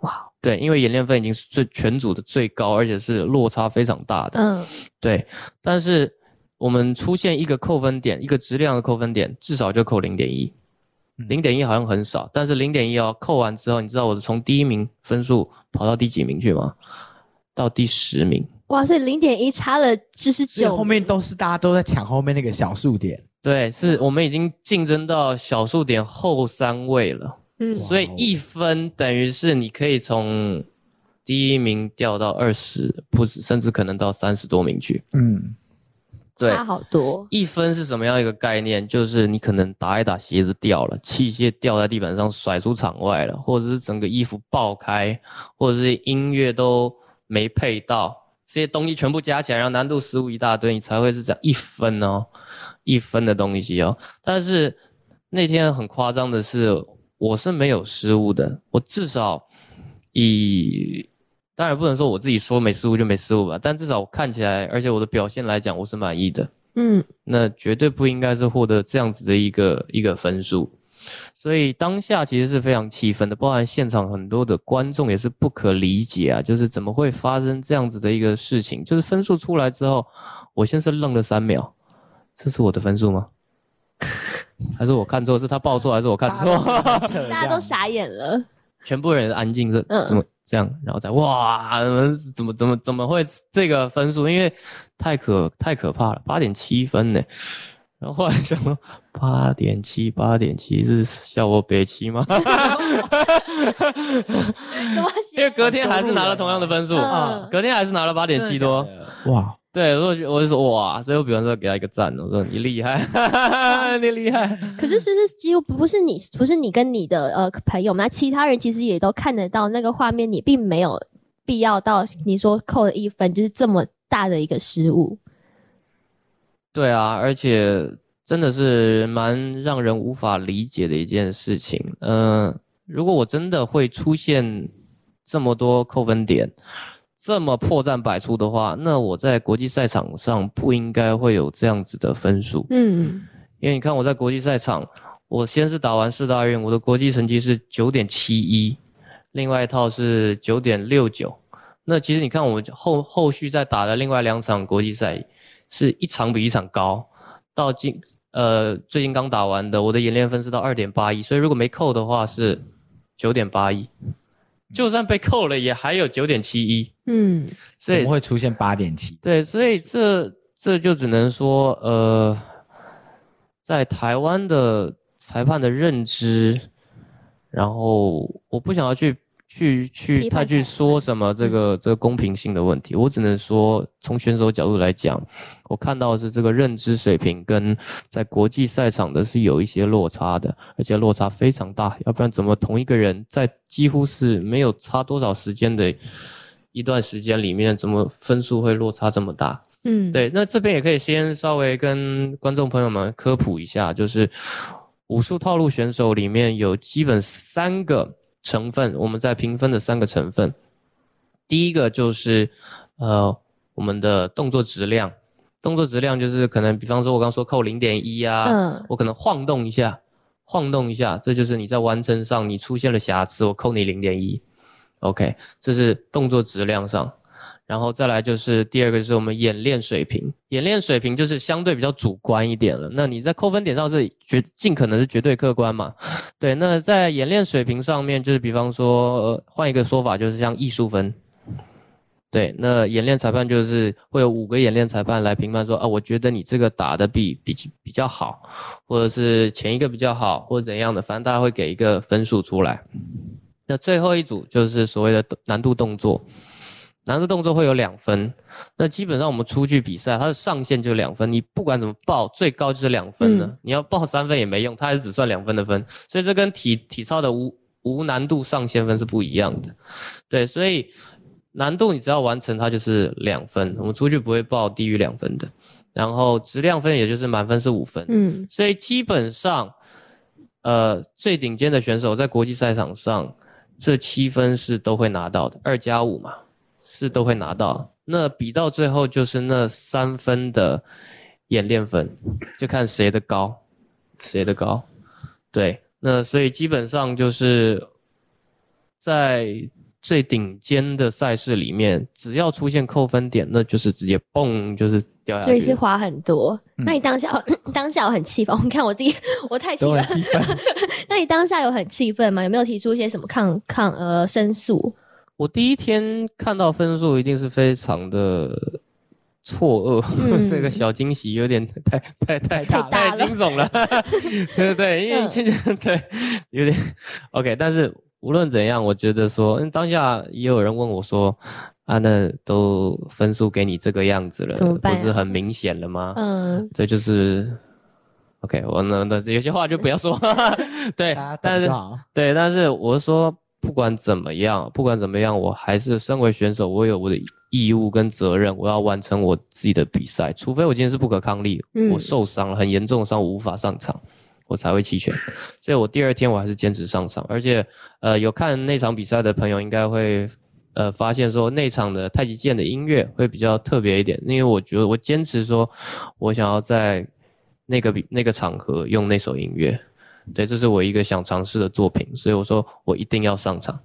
哇！对，因为演练分已经是最全组的最高，而且是落差非常大的。嗯，对，但是我们出现一个扣分点，一个质量的扣分点，至少就扣零点一。零点一好像很少，但是零点一哦，扣完之后，你知道我从第一名分数跑到第几名去吗？到第十名。哇，所以零点一差了七十九，后面都是大家都在抢后面那个小数点。对，是我们已经竞争到小数点后三位了，嗯，所以一分等于是你可以从第一名掉到二十，不止，甚至可能到三十多名去。嗯，对差好多。一分是什么样一个概念？就是你可能打一打鞋子掉了，器械掉在地板上甩出场外了，或者是整个衣服爆开，或者是音乐都没配到，这些东西全部加起来，然后难度失误一大堆，你才会是这样一分哦，一分的东西哦。但是那天很夸张的是，我是没有失误的，我至少以当然不能说我自己说没失误就没失误吧，但至少我看起来，而且我的表现来讲，我是满意的。嗯，那绝对不应该是获得这样子的一个一个分数，所以当下其实是非常气愤的，包含现场很多的观众也是不可理解啊，就是怎么会发生这样子的一个事情？就是分数出来之后，我先是愣了三秒，这是我的分数吗？还是我看错？是他报错还是我看错？大家都 傻眼了。全部人安静，这嗯怎么这样？然后再哇，怎么怎么怎么会这个分数？因为太可太可怕了，八点七分呢。然后后来想说，八点七，八点七是笑我北七吗？怎么写？因为隔天还是拿了同样的分数，嗯隔天还是拿了八点七多。哇，对，我就我就说哇，所以我比方说给他一个赞，我说你厉害，你厉害。可是其实几乎不是你，不是你跟你的呃朋友嘛，其他人其实也都看得到那个画面，你并没有必要到你说扣了一分，就是这么大的一个失误。对啊，而且真的是蛮让人无法理解的一件事情。嗯、如果我真的会出现这么多扣分点，这么破绽百出的话，那我在国际赛场上不应该会有这样子的分数。嗯，因为你看我在国际赛场，我先是打完四大运，我的国际成绩是九点七一，另外一套是九点六九。那其实你看我后后续再打的另外两场国际赛，是一场比一场高。到今呃最近刚打完的，我的演练分是到二点八一，所以如果没扣的话是九点八一，就算被扣了也还有九点七一。嗯，所以怎么会出现八点七？对，所以这这就只能说，呃，在台湾的裁判的认知，然后我不想要去去去太去说什么这个这个公平性的问题，我只能说从选手角度来讲，我看到的是这个认知水平跟在国际赛场的是有一些落差的，而且落差非常大，要不然怎么同一个人在几乎是没有差多少时间的一段时间里面，怎么分数会落差这么大？嗯，，对，那这边也可以先稍微跟观众朋友们科普一下，就是武术套路选手里面有基本三个成分，我们在评分的三个成分。第一个就是呃我们的动作质量，动作质量就是可能比方说我刚说扣零点一啊，嗯我可能晃动一下，晃动一下，这就是你在完成上你出现了瑕疵，我扣你零点一。OK，这是动作质量上。然后再来就是第二个就是我们演练水平，演练水平就是相对比较主观一点了。那你在扣分点上是绝尽可能是绝对客观嘛？对，那在演练水平上面，就是比方说，换一个说法，就是像艺术分。对，那演练裁判就是会有五个演练裁判来评判说，啊，我觉得你这个打的比比比较好，或者是前一个比较好，或者怎样的，反正大家会给一个分数出来。那最后一组就是所谓的难度动作，难度动作会有两分。那基本上我们出去比赛，它的上限就是两分，你不管怎么报，最高就是两分了。嗯你要报三分也没用，它还是只算两分的分。所以这跟体体操的无无难度上限分是不一样的。对，所以难度你只要完成，它就是两分。我们出去不会报低于两分的。然后质量分也就是满分是五分。嗯所以基本上，呃，最顶尖的选手在国际赛场上，这七分是都会拿到的，二加五嘛，是都会拿到。那比到最后就是那三分的演练分，就看谁的高，谁的高。对，那所以基本上就是在最顶尖的赛事里面，只要出现扣分点，那就是直接嘣，就是掉下所以。是花很多。嗯那你当下 当下我很气愤？我看我自己，我太气愤。那你当下有很气愤吗？有没有提出一些什么抗抗呃申诉？我第一天看到分数，一定是非常的错愕，嗯 这个小惊喜有点太太太太大太了惊悚了，对对对，因为嗯现在对有点 OK，但是无论怎样，我觉得说，嗯当下也有人问我说，啊，那都分数给你这个样子了，不是很明显了吗？嗯，这就是 OK，我那那有些话就不要说，对但是。对，但是我说，不管怎么样，不管怎么样，我还是身为选手，我有我的义务跟责任，我要完成我自己的比赛，除非我今天是不可抗力，嗯我受伤了，很严重的伤，我无法上场。我才会弃权，所以我第二天我还是坚持上场，而且，呃，有看那场比赛的朋友应该会，呃，发现说那场的太极剑的音乐会比较特别一点，因为我觉得我坚持说，我想要在那个比那个场合用那首音乐，对，这是我一个想尝试的作品，所以我说我一定要上场，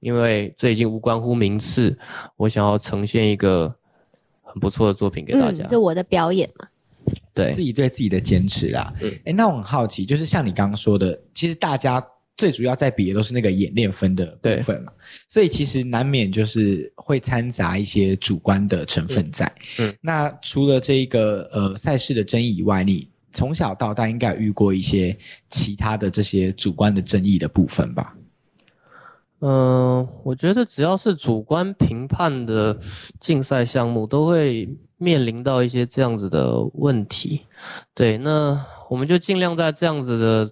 因为这已经无关乎名次，我想要呈现一个很不错的作品给大家。嗯，就我的表演嘛。对自，己对自己的坚持啦。嗯哎、那我很好奇，就是像你刚刚说的，其实大家最主要在比的都是那个演练分的部分嘛，所以其实难免就是会掺杂一些主观的成分在。嗯嗯那除了这一个呃赛事的争议以外，你从小到大应该有遇过一些其他的这些主观的争议的部分吧？嗯、我觉得只要是主观评判的竞赛项目，都会面临到一些这样子的问题。对，那我们就尽量在这样子的，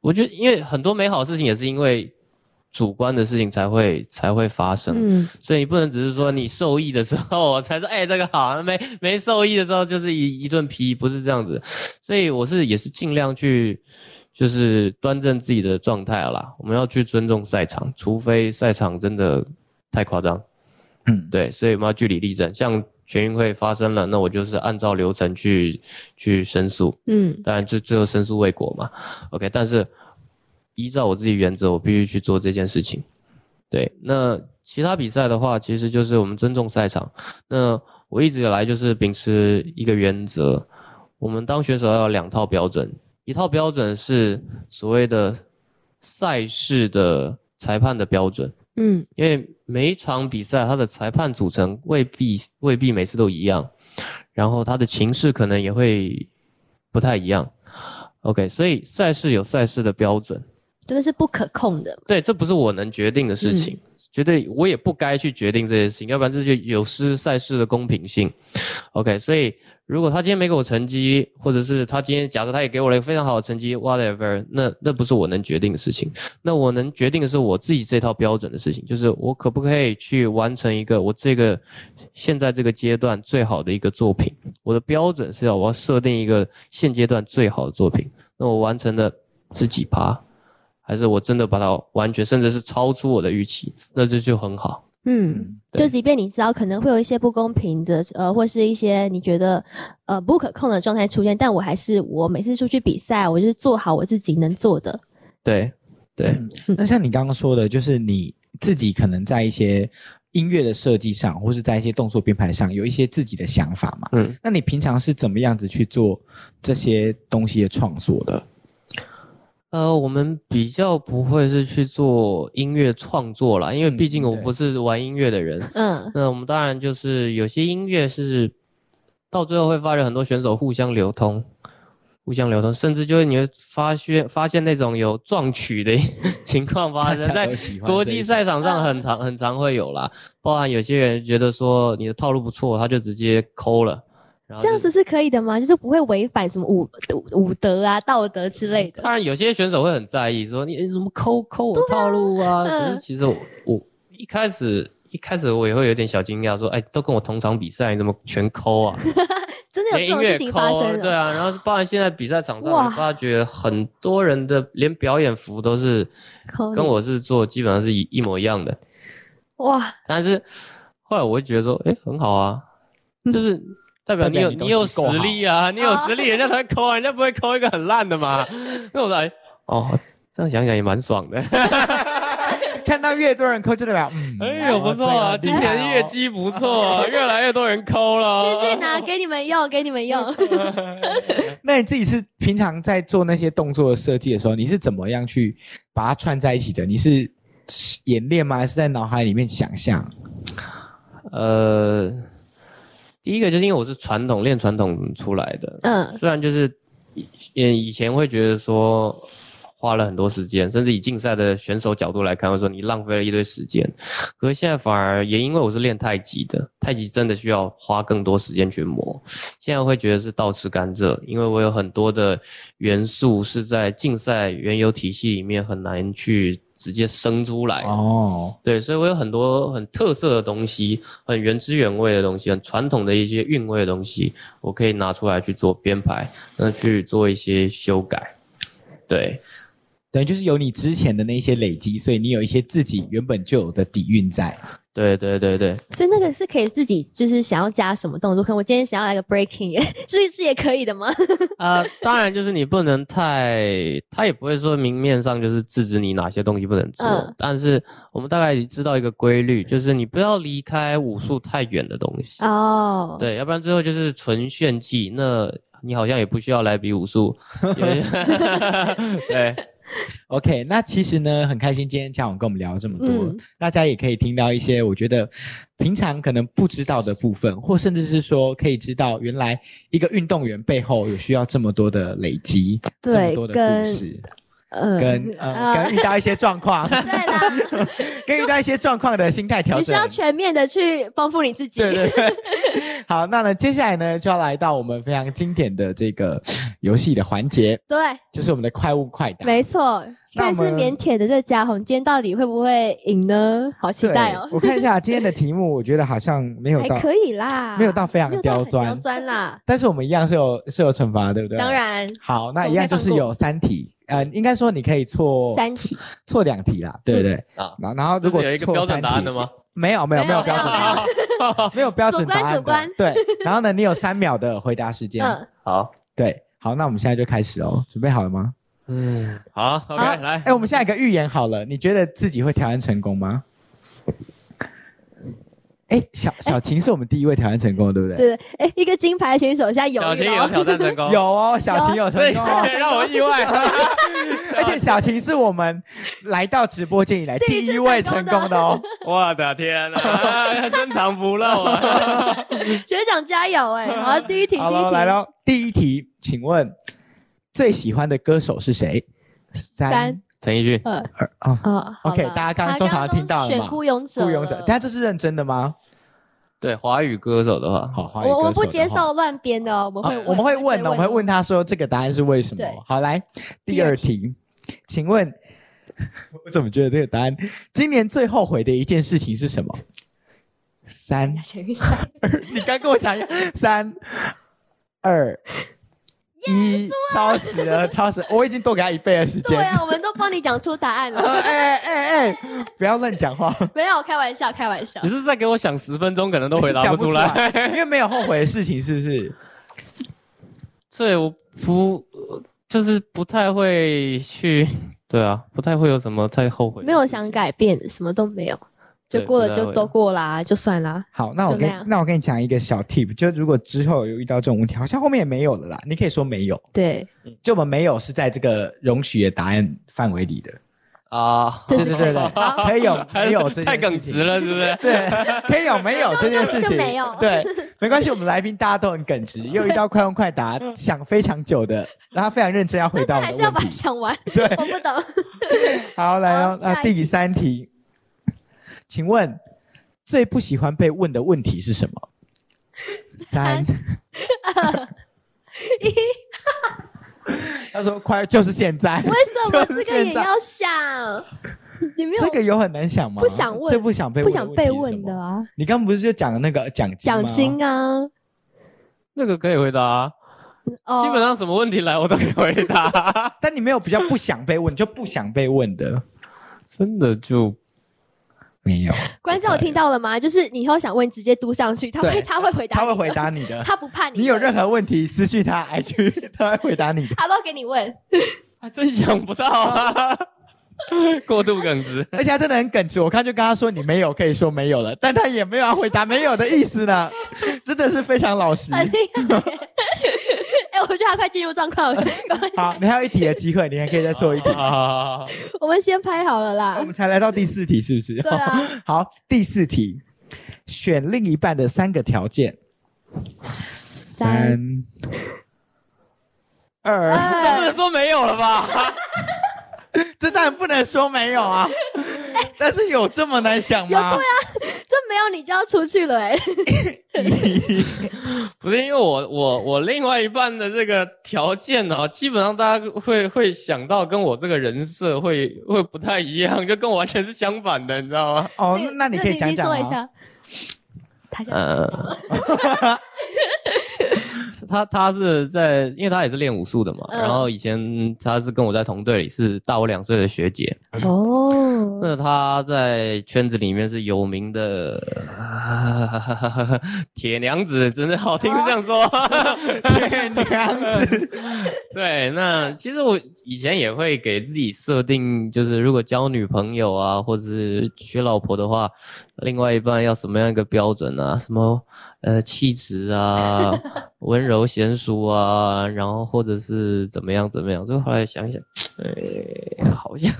我觉得因为很多美好的事情也是因为主观的事情才会才会发生。嗯，所以你不能只是说你受益的时候我才说，哎、这个好，没没受益的时候就是一一顿批，不是这样子。所以我是也是尽量去，就是端正自己的状态啦。我们要去尊重赛场，除非赛场真的太夸张，嗯，对，所以我们要据理力争。像全运会发生了，那我就是按照流程去去申诉，嗯，当然最最后申诉未果嘛。OK，但是依照我自己原则，我必须去做这件事情。对，那其他比赛的话，其实就是我们尊重赛场。那我一直以来就是秉持一个原则，我们当选手要有两套标准，一套标准是所谓的赛事的裁判的标准，嗯，因为每一场比赛他的裁判组成未必未必每次都一样，然后他的情势可能也会不太一样。OK，所以赛事有赛事的标准，真的是不可控的。对，这不是我能决定的事情，绝对我也不该去决定这些事情，要不然这就有失赛事的公平性。OK，所以如果他今天没给我成绩，或者是他今天假设他也给我了一个非常好的成绩，whatever，那那不是我能决定的事情。那我能决定的是我自己这套标准的事情，就是我可不可以去完成一个我这个现在这个阶段最好的一个作品。我的标准是要我要设定一个现阶段最好的作品，那我完成的是几趴？还是我真的把它完全，甚至是超出我的预期，那这就很好。嗯，就即便你知道可能会有一些不公平的，呃，或是一些你觉得呃不可控的状态出现，但我还是我每次出去比赛，我就是做好我自己能做的。对，对，那像你刚刚说的，就是你自己可能在一些音乐的设计上，或是在一些动作编排上，有一些自己的想法嘛？嗯，那你平常是怎么样子去做这些东西的创作的？呃，我们比较不会是去做音乐创作啦，因为嗯毕竟我对不是玩音乐的人。嗯那我们当然就是有些音乐是到最后会发现很多选手互相流通，互相流通，甚至就是你会发现发现那种有撞曲的 情况发生，在国际赛场上很常很常会有啦。包含有些人觉得说你的套路不错，他就直接抠了，然后这样子是可以的吗？就是不会违反什么武武武德啊、道德之类的。当然，有些选手会很在意，说你你怎么抠抠我套路啊？嗯可是其实我我一开始一开始我也会有点小惊讶，说哎，都跟我同场比赛，你怎么全抠啊？真的有这种事情发，生了。对啊。然后包含现在比赛场上，哇你发觉很多人的连表演服都是跟我是做基本上是一一模一样的，哇，但是后来我会觉得说，哎，很好啊，就是。代表你有你有实力啊，你有实力，人家才会抠啊，人家不会抠一个很烂的嘛。那我说，哎，哦，这样想想也蛮爽的。看到越多人抠，就代表嗯，哎呦，不错啊，今年的业绩不错啊，越来越多人抠了。继续拿给你们用，给你们用。那你自己是平常在做那些动作的设计的时候，你是怎么样去把它串在一起的？你是演练吗？还是在脑海里面想象？呃，第一个就是因为我是传统练传统出来的，嗯虽然就是以以前会觉得说花了很多时间，甚至以竞赛的选手角度来看，会说你浪费了一堆时间。可是现在反而也因为我是练太极的，太极真的需要花更多时间去磨。现在会觉得是倒吃甘蔗，因为我有很多的元素是在竞赛原有体系里面很难去直接生出来。哦，对，所以我有很多很特色的东西，很原汁原味的东西，很传统的一些韵味的东西，我可以拿出来去做编排，那去做一些修改。对，等于就是有你之前的那些累积，所以你有一些自己原本就有的底蕴在。对对对对，所以那个是可以自己就是想要加什么动作，可能我今天想要来个 breaking，是是也可以的吗？啊、当然就是你不能太，他也不会说明面上就是制止你哪些东西不能做，嗯但是我们大概知道一个规律，就是你不要离开武术太远的东西。哦，对，要不然最后就是纯炫技，那你好像也不需要来比武术。对，OK，那其实呢，很开心今天嘉勇跟我们聊了这么多，嗯大家也可以听到一些我觉得平常可能不知道的部分，或甚至是说可以知道原来一个运动员背后有需要这么多的累积，这么多的故事，嗯跟呃跟遇到一些状况，对啦，跟遇到一些状况的心态调整你需要。全面的去丰富你自己。对对对，好，那呢，接下来呢就要来到我们非常经典的这个游戏的环节，对就是我们的快问快答。没错，但是腼腆的这嘉宏，今天到底会不会赢呢？好期待哦！我看一下今天的题目，我觉得好像没有到，还可以啦，没有到非常刁钻刁钻啦。但是我们一样是有是有惩罚，对不对？当。然，好，那一样就是有三题，呃，应该说你可以错三题错两题啦，对不对？啊，然后然后如果有一个标准错三题答案的吗？没有没有没有标准答案，没有标准答案主观主对，然后呢，你有三秒的回答时间，嗯，好，对，好，那我们现在就开始哦，准备好了吗？嗯，好，OK，来。哎，，我们下一个预言好了，你觉得自己会挑战成功吗？哎，小小琴是我们第一位挑战成功的，对不对？对对，哎，一个金牌选手现在有有挑战成功，有哦，小琴有成所以功哦，让我意外。而且小琴是我们来到直播间以来第一位成功的哦。我的天哪，深藏不露啊！学长加油哎！好，第一题，好了，来喽，第一题，请问最喜欢的歌手是谁？三三陈奕迅，二二哦，哦 OK，大家刚刚他中场听到了嘛选孤勇者，孤勇者，大家这是认真的吗？对华语歌手的话，好，华语我我们歌手我们不接受乱编的哦，我们会啊我们会问的，我们会问他。他说这个答案是为什么对？好，来第第二二题，请问 我怎么觉得这个答案今年最后悔的一件事情是什么？三选一下，你刚跟我讲一下，三二一，超时了，超时！我已经多给他一倍的时间。对啊，我们都帮你讲出答案呃了，哎哎哎，不要乱讲话，没有开玩笑，开玩笑你。是在给我想十分钟，可能都回答不出来。因为没有后悔的事情，是不是？所以我不就是不太会去，对啊，不太会有什么太后悔。没有想改变，什么都没有，就过了就都过啦，就算啦。好，那我跟那我跟你讲一个小 tip，就如果之后有遇到这种问题，好像后面也没有了啦，你可以说没有，对，就我们没有是在这个容许的答案范围里的。啊，对对对对，可以有没有这件太事情耿直了，是不是？对，可以有没有这件事情？就没有对，没关系，我们来宾大家都很耿直，又遇到快问快答，想非常久的，然后非常认真要回答我但还是要把它。想完。对我不懂。好，来哦好，那第三题，请问最不喜欢被问的问题是什么？三，他说快就是现在，为什么这个也要想？你没有这个有很难想吗？不想问最不想被不想问的被问。的啊？你刚不是就讲了那个奖金奖金啊，那个可以回答啊，哦基本上什么问题来我都可以回答。但你没有比较不想被问，就不想被问的，真的就没有，观众有听到了吗？就是你以后想问，直接嘟上去，他会他会回答，他会回，答你的。他 不怕你。你有任何问题私讯他 IG，他会回答你的。他都给你问。还真想不到啊，过度耿直。而且他真的很耿直，我看就跟他说你没有，可以说没有了，但他也没有要回答没有的意思呢，真的是非常老实。哎、我觉得他快进入状况了，好，你还有一题的机会，你还可以再做一题。啊，我们先拍好了啦我啦们。才来到第四题，是不是？对啊。好，第四题，选另一半的三个条件：三二。二真的说没有了吧？这当然不能说没有啊，但是有这么难想有对吗？啊，这没有你就要出去了哎、不是因为我我我另外一半的这个条件呢、基本上大家会会想到跟我这个人设会会不太一样，就跟我完全是相反的，你知道吗？哦，那你可以讲讲一下。他想呃，他他是在，因为他也是练武术的嘛，嗯然后以前他是跟我在同队里，是大我两岁的学姐。哦，那他在圈子里面是有名的铁娘子，真的好听是这样说。铁娘子，对，那其实我以前也会给自己设定，就是如果交女朋友啊，或者是娶老婆的话，另外一半要什么样一个标准啊？什么呃气质啊，温柔娴熟啊，然后或者是怎么样怎么样？所以后来想一想，哎，好像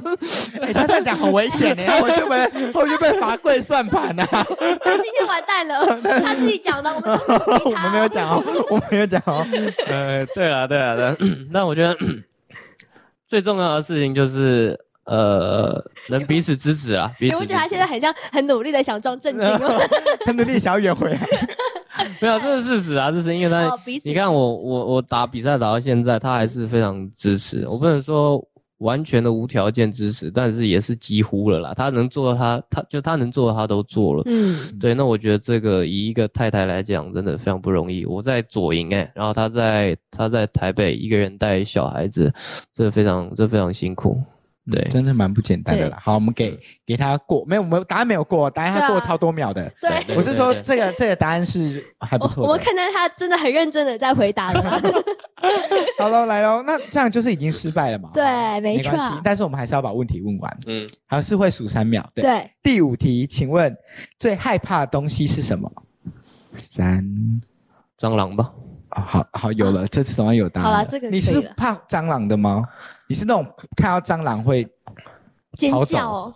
哎，他这样讲很危险呢，我就被我就被罚跪算盘啊！他今天完蛋了，他自己讲的，我们我们没有讲哦，我们没有讲哦。呃，对了，对了，对啦，但 我觉得 最重要的事情就是呃，能彼此支持啊，彼此支持。你不觉得他现在很像很努力的想装正经哦，很努力想要圆回来，没有，这是事实啊，这是因为他，哦你看我我我打比赛打到现在，他还是非常支持。我不能说完全的无条件支持，但是也是几乎了啦。他能做的他他就他能做的他都做了。嗯，对，那我觉得这个以一个太太来讲，真的非常不容易。我在左营哎、然后他在他在台北一个人带小孩子，这非常这非常辛苦。对，真的蛮不简单的啦。好，我们给给他过，没有，我们答案没有过，答案他过超多秒的。对。对我是说对这个这个答案是还不我错的。我们看到他真的很认真的在回答了，好喽，来喽，那这样就是已经失败了嘛？对，没错没关，系，但是我们还是要把问题问完，嗯，还是会数三秒。对，对，第五题，请问最害怕的东西是什么？三蟑螂吧。哦，好好有了，这次总算有答案。好了这个你是怕蟑螂的吗？你是那种看到蟑螂会尖叫哦，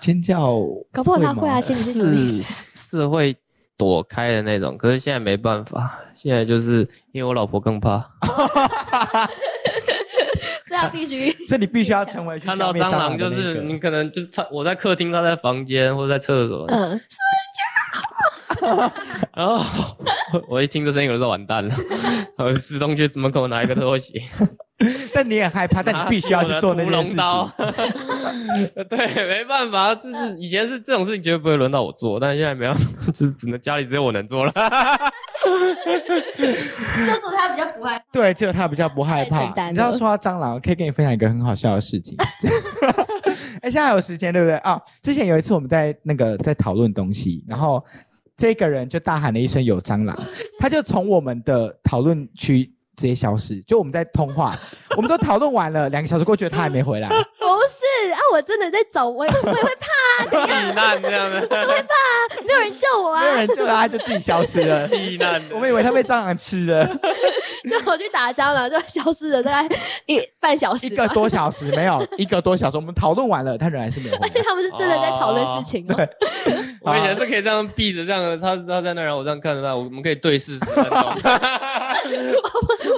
尖叫？搞不好他会啊，吗心里是是是会躲开的那种，可是现在没办法，现在就是因为我老婆更怕，所以他必须。所以你必须要成为看到蟑螂就是你可能就是他我在客厅，他在房间或者在厕所，嗯，然后我一听这声音我就说完蛋了，我就自动去门口拿一个拖鞋，但你也害怕，但你必须要去做那件事情。对，没办法，就是以前是这种事情绝对不会轮到我做，但是现在没有，就是只能家里只有我能做了。就做他比较不害怕。对，只有他比较不害怕你知道说到蟑螂，可以跟你分享一个很好笑的事情。哎，现在有时间对不对啊？之前有一次我们在那个在讨论东西，然后这个人就大喊了一声“有蟑螂”，他就从我们的讨论区直接消失。就我们在通话，我们都讨论完了，两个小时过去了，他还没回来。不是啊，我真的在走，我也我也会怕啊，怎样？避难这样的，没有人救我啊，没有人救他，他就自己消失了。避难我们以为他被蟑螂吃了，就我去打蟑螂，就消失了大概一半小时吧。一个多小时没有，一个多小时，我们讨论完了，他仍然是没有回来。他们是真的在讨论事情哦。对，我以前是可以这样闭着这样，他他在那，然后我这样看着他，我们可以对视十分钟。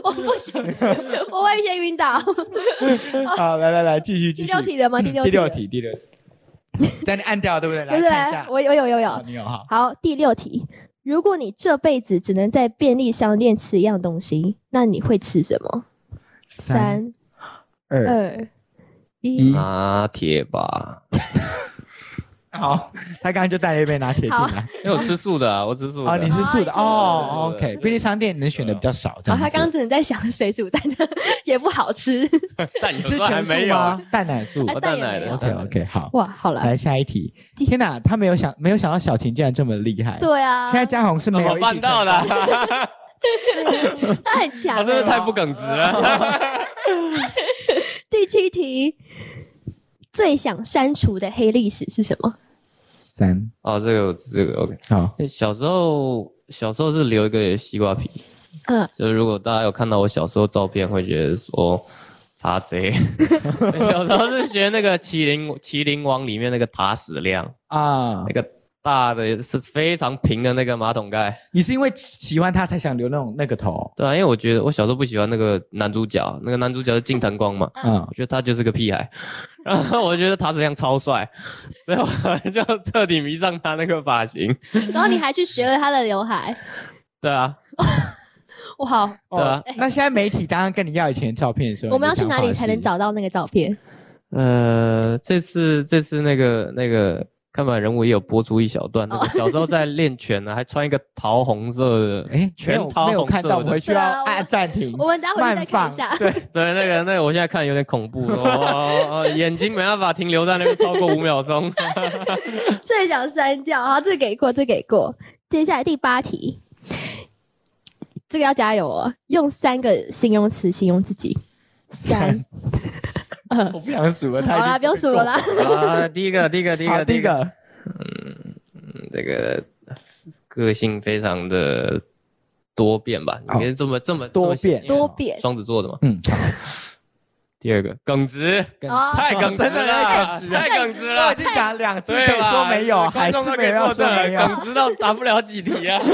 我不行，我会先晕倒。好，来来来，继续继续。第六题了吗？第六题，第六，题，第六题。这样你按掉对不对？来看一下对？。我有有有。你有哈。好，第六题，如果你这辈子只能在便利商店吃一样东西，那你会吃什么？三二一，拿铁吧，好，他刚刚就带了一杯拿铁进来。因为我吃素的啊，我吃素的。哦，你是素的哦，OK。便利商店能选的比较少，这哦，他样子。刚刚只能在想水煮蛋，也不好吃。但你是时候还全素没有啊吗？蛋奶素。蛋奶的 OK OK，好。哇，好了，来下一题。天哪，他没有想没有想到小晴竟然这么厉害。对啊，现在嘉宏是没有办到的？他很强我真的欸。太不耿直了。第七题，最想删除的黑历史是什么？三，哦，这个这个 OK。好，小时候小时候是留一个西瓜皮，嗯，就是如果大家有看到我小时候照片，会觉得说查贼。小时候是学那个麒麟麒麟王里面那个塔矢亮，啊那，个大的，是非常平的那个马桶盖。你是因为喜欢他才想留那种那个头？对啊，因为我觉得我小时候不喜欢那个男主角，那个男主角是金藤光嘛，嗯我，觉得他就是个屁孩，然后我觉得塔矢亮超帅，所以我就彻底迷上他那个发型。然后你还去学了他的刘海，对啊，哇！对啊哦那现在媒体当然跟你要以前的照片的时候，我们要去哪里才能？找到那个照片？呃，这次这次那个那个看板人物也有播出一小段，那个小时候在练拳呢，还穿一个桃红色的，哎，没全桃红没有看到，色的我回去要按暂停。我们待会再看一下。对，对，那个那个我现在看有点恐怖，哦哦眼睛没办法停留在那边超过五秒钟。最想删掉，好，这给过，这给过。接下来第八题，这个要加油哦，用三个形容词形容自己。三，我不想数了，太好了，不用数了啦。啊，第一个，第一个，第一好，个，第一，个，嗯这个个性非常的多变吧？你可以这么这么多变多变双子座的嘛。嗯，好，第二个耿直，太耿直了，太耿直了太耿直我了已。经讲两次，可以对？说没有，还是没有要作证了说没有。耿直到答不了几题啊。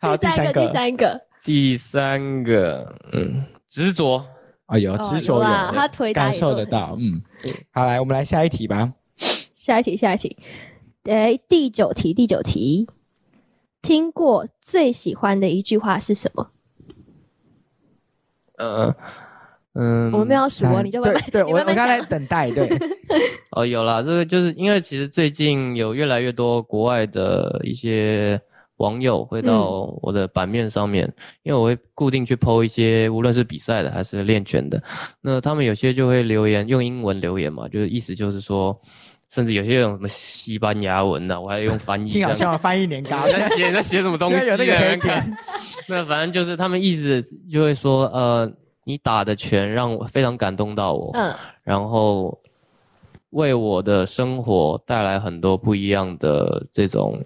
好，第第三个，第，三个，第三个，嗯，执着。哦，有哦执着有他回答感受得到，嗯，好，来，我们来下一题吧。下一题，下一题。哎，第九题，第九题，听过最喜欢的一句话是什么？呃嗯，我们没有要数哦，你就慢慢，对 我我刚才想。等待，对，哦，有了，这个就是因为其实最近有越来越多国外的一些网友会到我的版面上面，因为我会固定去 PO 一些无论是比赛的还是练拳的，那他们有些就会留言用英文留言嘛，就是意思就是说，甚至有些用什么西班牙文呐、我还用翻译 好样。像翻译年糕你，在写在写什么东西？那个在那反正就是他们意思就会说，呃，你打的拳让我非常感动到我，嗯，然后为我的生活带来很多不一样的这种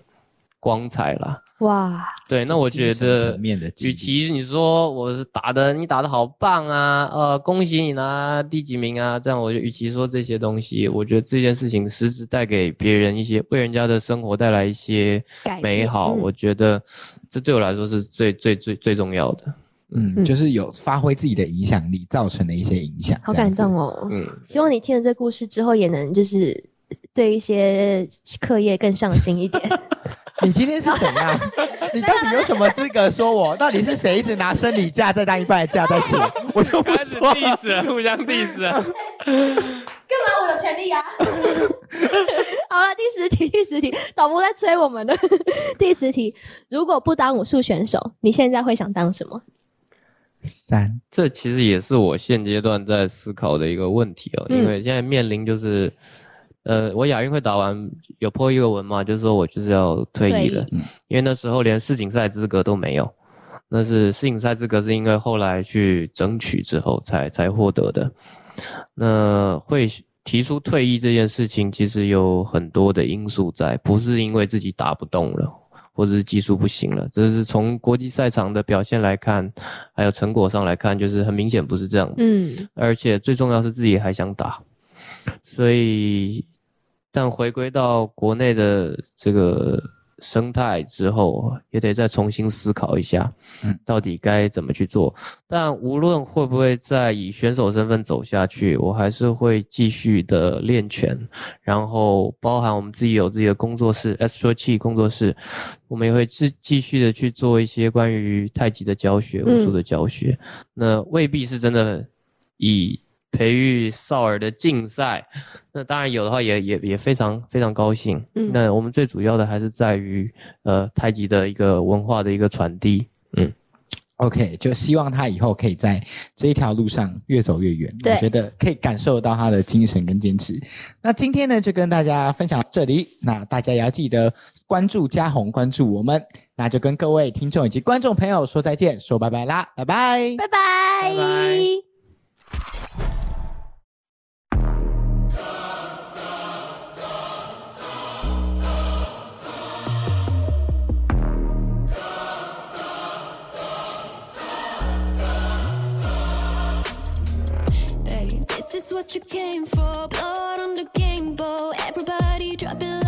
光彩啦。哇，对，那我觉得与其你说我是打的，你打的好棒啊，呃，恭喜你拿第几名啊，这样我就与其说这些东西，我觉得这件事情实质带给别人一些为人家的生活带来一些美好，嗯我觉得这对我来说是最最最最重要的。嗯，嗯就是有发挥自己的影响力，造成的一些影响，好感动哦。嗯，希望你听了这故事之后，也能就是对一些课业更上心一点。你今天是怎样？你到底有什么资格说我？到底是谁一直拿生理假在当一半的假在请？我又不开始说。diss 了，互相 diss 了。干嘛？我有权利啊！好了，第十题，第十题，导播在催我们了。第十题，如果不当武术选手，你现在会想当什么？三，这其实也是我现阶段在思考的一个问题哦，嗯因为现在面临就是，呃，我亚运会打完有破一个文嘛，就是说我就是要退役了退，因为那时候连世锦赛资格都没有，那是世锦赛资格是因为后来去争取之后才才获得的，那会提出退役这件事情，其实有很多的因素在，不是因为自己打不动了。或者是技术不行了，这是从国际赛场的表现来看，还有成果上来看，就是很明显不是这样。嗯，而且最重要是自己还想打，所以但回归到国内的这个生态之后，也得再重新思考一下，嗯到底该怎么去做。但无论会不会再以选手身份走下去，我还是会继续的练拳，然后包含我们自己有自己的工作室 S 说气工作室，我们也会继继续的去做一些关于太极的教学、武术的教学。那未必是真的以培育少儿的竞赛，那当然有的话也也也非常非常高兴。嗯那我们最主要的还是在于呃太极的一个文化的一个传递。嗯，OK，就希望他以后可以在这一条路上越走越远。对我觉得可以感受到他的精神跟坚持。那今天呢，就跟大家分享到这里。那大家也要记得关注嘉宏，关注我们。那就跟各位听众以及观众朋友说再见，说拜拜啦，拜拜。拜拜。拜拜 what you came for. Blood on the game bow. Everybody drop it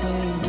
everything